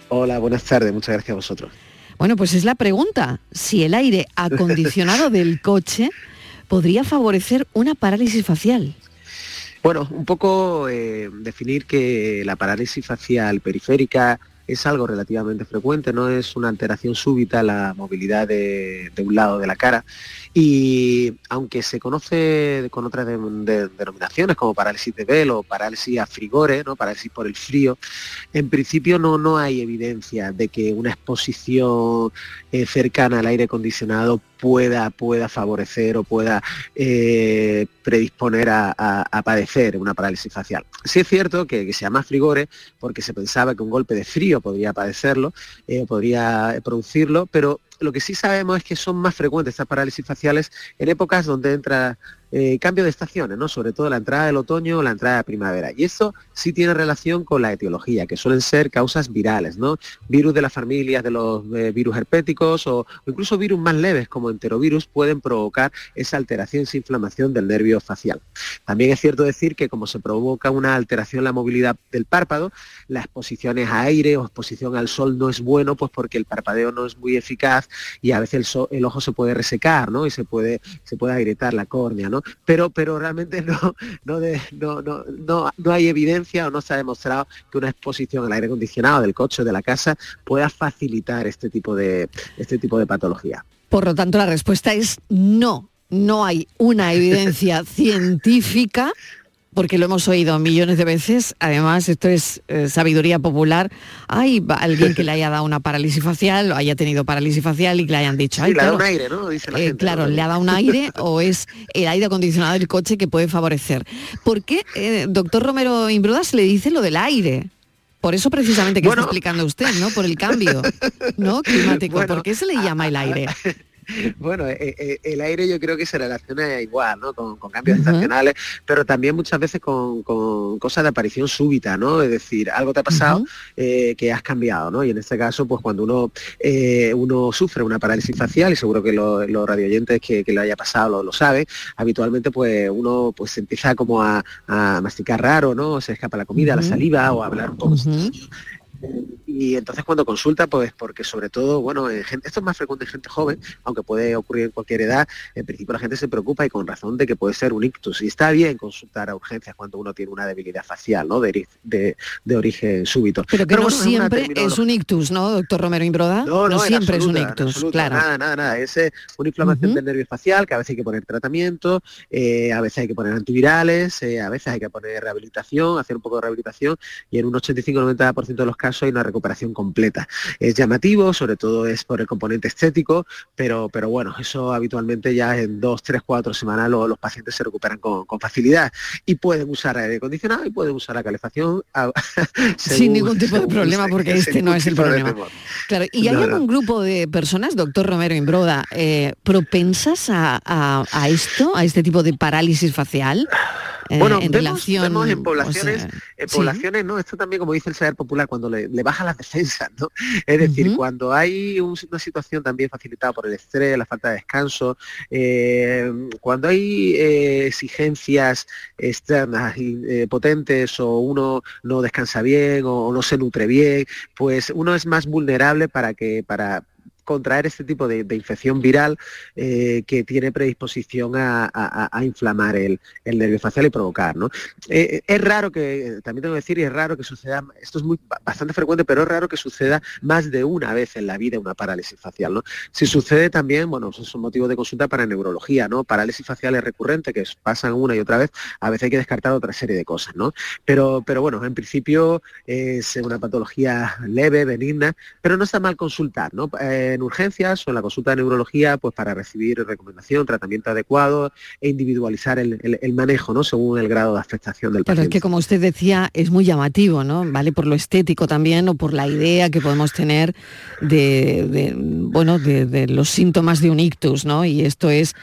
Hola, buenas tardes, muchas gracias a vosotros. Bueno, pues es la pregunta, si el aire acondicionado <laughs> del coche podría favorecer una parálisis facial. Bueno, un poco eh, definir que la parálisis facial periférica es algo relativamente frecuente, no es una alteración súbita la movilidad de, un lado de la cara. Y aunque se conoce con otras denominaciones como parálisis de velo o parálisis a frigore, ¿no? parálisis por el frío, en principio no, no hay evidencia de que una exposición eh, cercana al aire acondicionado pueda, pueda favorecer o pueda eh, predisponer a, padecer una parálisis facial. Sí es cierto que, se llama frigore porque se pensaba que un golpe de frío podría padecerlo, eh, podría producirlo, pero lo que sí sabemos es que son más frecuentes estas parálisis faciales en épocas donde entra eh, cambio de estaciones, ¿no? sobre todo la entrada del otoño o la entrada de primavera. Y eso sí tiene relación con la etiología, que suelen ser causas virales, ¿no? virus de las familias de los eh, virus herpéticos o, incluso virus más leves como enterovirus pueden provocar esa alteración, esa inflamación del nervio facial. También es cierto decir que como se provoca una alteración en la movilidad del párpado, la exposición a aire o exposición al sol no es bueno, pues porque el parpadeo no es muy eficaz y a veces el, ojo se puede resecar, ¿no? Y se puede, se puede agrietar la córnea, ¿no? Pero, pero realmente no, no, no, no, hay evidencia o no se ha demostrado que una exposición al aire acondicionado del coche o de la casa pueda facilitar este tipo de, este tipo de patología. Por lo tanto, la respuesta es no. No hay una evidencia <laughs> científica porque lo hemos oído millones de veces, además esto es eh, sabiduría popular, hay alguien que le haya dado una parálisis facial o haya tenido parálisis facial y que le hayan dicho, Sí, "Ay, le claro, un aire, ¿no? Dice la eh, gente, claro, ¿no? le ha dado un aire o es el aire acondicionado del coche que puede favorecer. ¿Por qué, eh, doctor Romero Imbruda, se le dice lo del aire? Por eso precisamente que está explicando usted, ¿no? Por el cambio, ¿no? <laughs> Climático. Bueno, ¿Por qué se le llama el aire? Bueno, eh, eh, el aire yo creo que se relaciona igual, ¿no? Con, con cambios estacionales, pero también muchas veces con, con cosas de aparición súbita, ¿no? Es decir, algo te ha pasado eh, que has cambiado, ¿no? Y en este caso, pues cuando uno eh, uno sufre una parálisis facial, y seguro que lo- los radioyentes que, que lo haya pasado lo, lo saben, habitualmente pues uno pues empieza como a, a masticar raro, ¿no? Se escapa la comida, la saliva o a hablar un poco y entonces cuando consulta, pues porque sobre todo, bueno, en gente, esto es más frecuente en gente joven, aunque puede ocurrir en cualquier edad, en principio la gente se preocupa y con razón de que puede ser un ictus. Y está bien consultar a urgencias cuando uno tiene una debilidad facial, ¿no? De, de- de origen súbito. Pero que no bueno, siempre es un ictus, ¿no, doctor Romero Imbroda? no, no, en siempre es un ictus, absoluta, claro. Nada, nada, nada. Es eh, una inflamación del nervio facial que a veces hay que poner tratamiento, eh, a veces hay que poner antivirales, eh, a veces hay que poner rehabilitación, hacer un poco de rehabilitación y en un 85-90% de los casos hay una recuperación completa. Es llamativo, sobre todo es por el componente estético, pero, pero bueno, eso habitualmente ya en dos, tres, cuatro semanas lo- los pacientes se recuperan con, con facilidad y pueden usar aire acondicionado y pueden usar la calefacción a- <laughs> Sin ningún tipo de <laughs> problema, porque este no es el problema. Claro, ¿y hay No, no. algún grupo de personas, doctor Romero Imbroda, eh, propensas a, a- a esto, a este tipo de parálisis facial? Eh, Bueno, en vemos, relación vemos en o poblaciones, sea, en sí. poblaciones, ¿no? Esto también, como dice el saber popular, cuando le, le bajan las defensas, ¿no? Es decir, cuando hay un- una situación también facilitada por el estrés, la falta de descanso, eh, cuando hay eh, exigencias externas y, potentes o uno no descansa bien o, o no se nutre bien, pues uno es más vulnerable para que para contraer este tipo de, infección viral eh, que tiene predisposición a, inflamar el, nervio facial y provocar. ¿no? Eh, es raro que, también tengo que decir, es raro que suceda, esto es muy ba- bastante frecuente, pero es raro que suceda más de una vez en la vida una parálisis facial. ¿no? Si sucede también, bueno, esos son motivos de consulta para neurología, ¿no? Parálisis facial es recurrente, que es- pasan una y otra vez, a veces hay que descartar otra serie de cosas, ¿no? Pero, pero bueno, en principio es una patología leve, benigna, pero no está mal consultar, ¿no? Eh, en urgencias o en la consulta de neurología, pues para recibir recomendación, tratamiento adecuado e individualizar el, el- el manejo, ¿no? Según el grado de afectación del Claro, es paciente. que como usted decía, es muy llamativo, ¿no? Vale por lo estético también o por la idea que podemos tener de, de, bueno, de, de los síntomas de un ictus, ¿no? Y esto es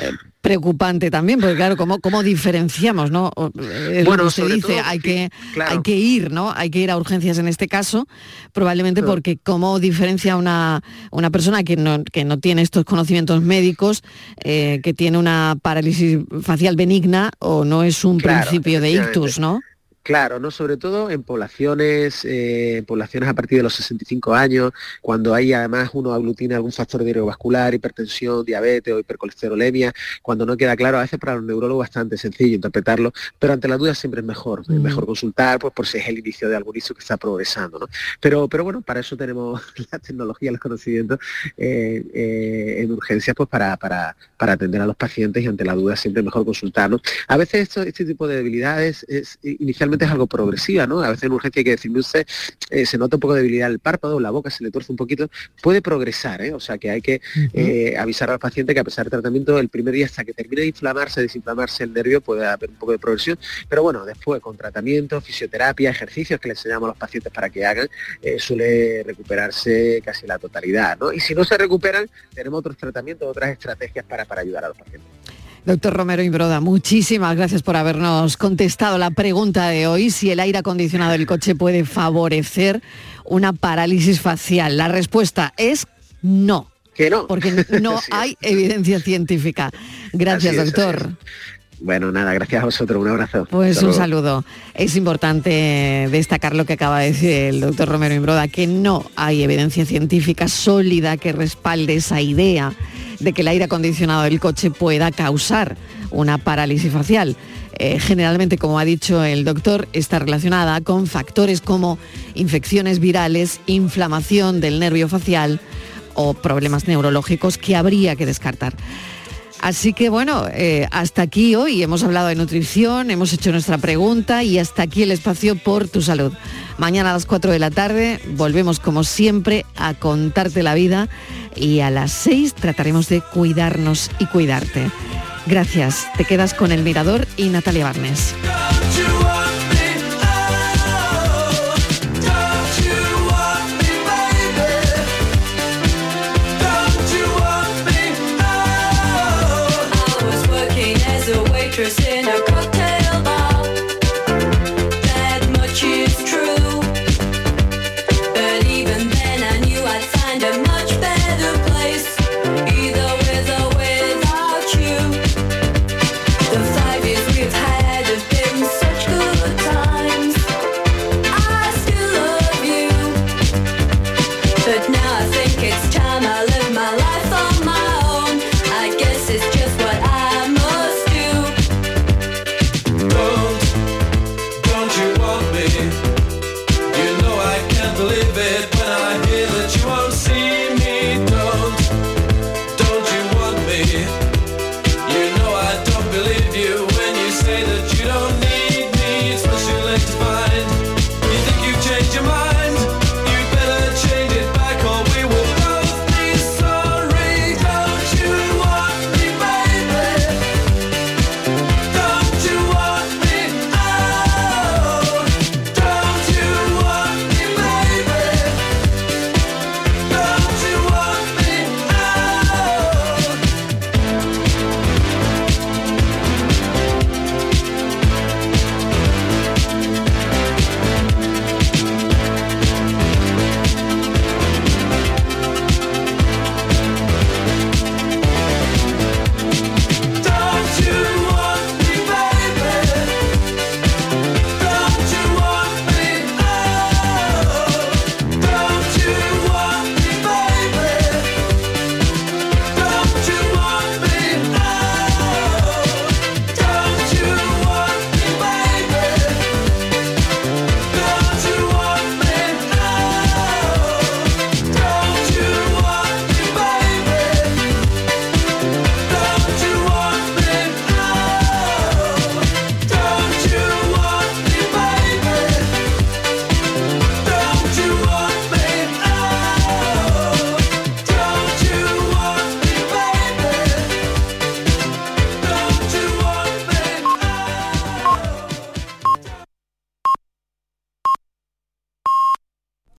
eh, preocupante también, porque claro, ¿cómo, cómo diferenciamos, no? Eh, es Bueno, sobre dice, todo, hay que, claro. hay que ir, ¿no? Hay que ir a urgencias en este caso, probablemente Claro. porque cómo diferencia una, una persona que no, que no tiene estos conocimientos médicos, eh, que tiene una parálisis facial benigna o no es un Claro, principio de ictus, ¿no? Claro, no sobre todo en poblaciones, eh, en poblaciones a partir de los 65 años, cuando hay además uno aglutina algún factor de vascular, hipertensión, diabetes o hipercolesterolemia, cuando no queda claro, a veces para los neurólogos es bastante sencillo interpretarlo, pero ante la duda siempre es mejor, es Mm. mejor consultar, pues por si es el inicio de algún inicio que está progresando, ¿no? Pero, pero bueno, para eso tenemos <laughs> la tecnología, los conocimientos eh, eh, en urgencias, pues para, para, para atender a los pacientes y ante la duda siempre mejor consultar, ¿no? A veces esto- este tipo de debilidades es, inicialmente es algo progresiva, ¿no? A veces en urgencia hay que decirme usted, eh, se nota un poco de debilidad el párpado, la boca se le tuerce un poquito, puede progresar, ¿eh? O sea que hay que eh, avisar al paciente que a pesar del tratamiento, el primer día hasta que termine de inflamarse, desinflamarse el nervio, puede haber un poco de progresión, pero bueno, después con tratamiento, fisioterapia, ejercicios que le enseñamos a los pacientes para que hagan, eh, suele recuperarse casi la totalidad, ¿no? Y si no se recuperan, tenemos otros tratamientos, otras estrategias para, para ayudar a los pacientes. Doctor Romero Imbroda, muchísimas gracias por habernos contestado la pregunta de hoy, si el aire acondicionado del coche puede favorecer una parálisis facial. La respuesta es no. Que no. Porque no <laughs> hay evidencia científica. Gracias, es, doctor. Bueno, nada, gracias a vosotros, un abrazo. Pues Hasta un luego. saludo. Es importante destacar lo que acaba de decir el doctor Romero Imbroda, que no hay evidencia científica sólida que respalde esa idea de que el aire acondicionado del coche pueda causar una parálisis facial. Eh, generalmente, como ha dicho el doctor, está relacionada con factores como infecciones virales, inflamación del nervio facial o problemas neurológicos que habría que descartar. Así que bueno, eh, hasta aquí hoy hemos hablado de nutrición, hemos hecho nuestra pregunta y hasta aquí el espacio por tu salud. Mañana a las 4 de la tarde volvemos como siempre a contarte la vida y a las 6 trataremos de cuidarnos y cuidarte. Gracias, te quedas con El Mirador y Natalia Barnes.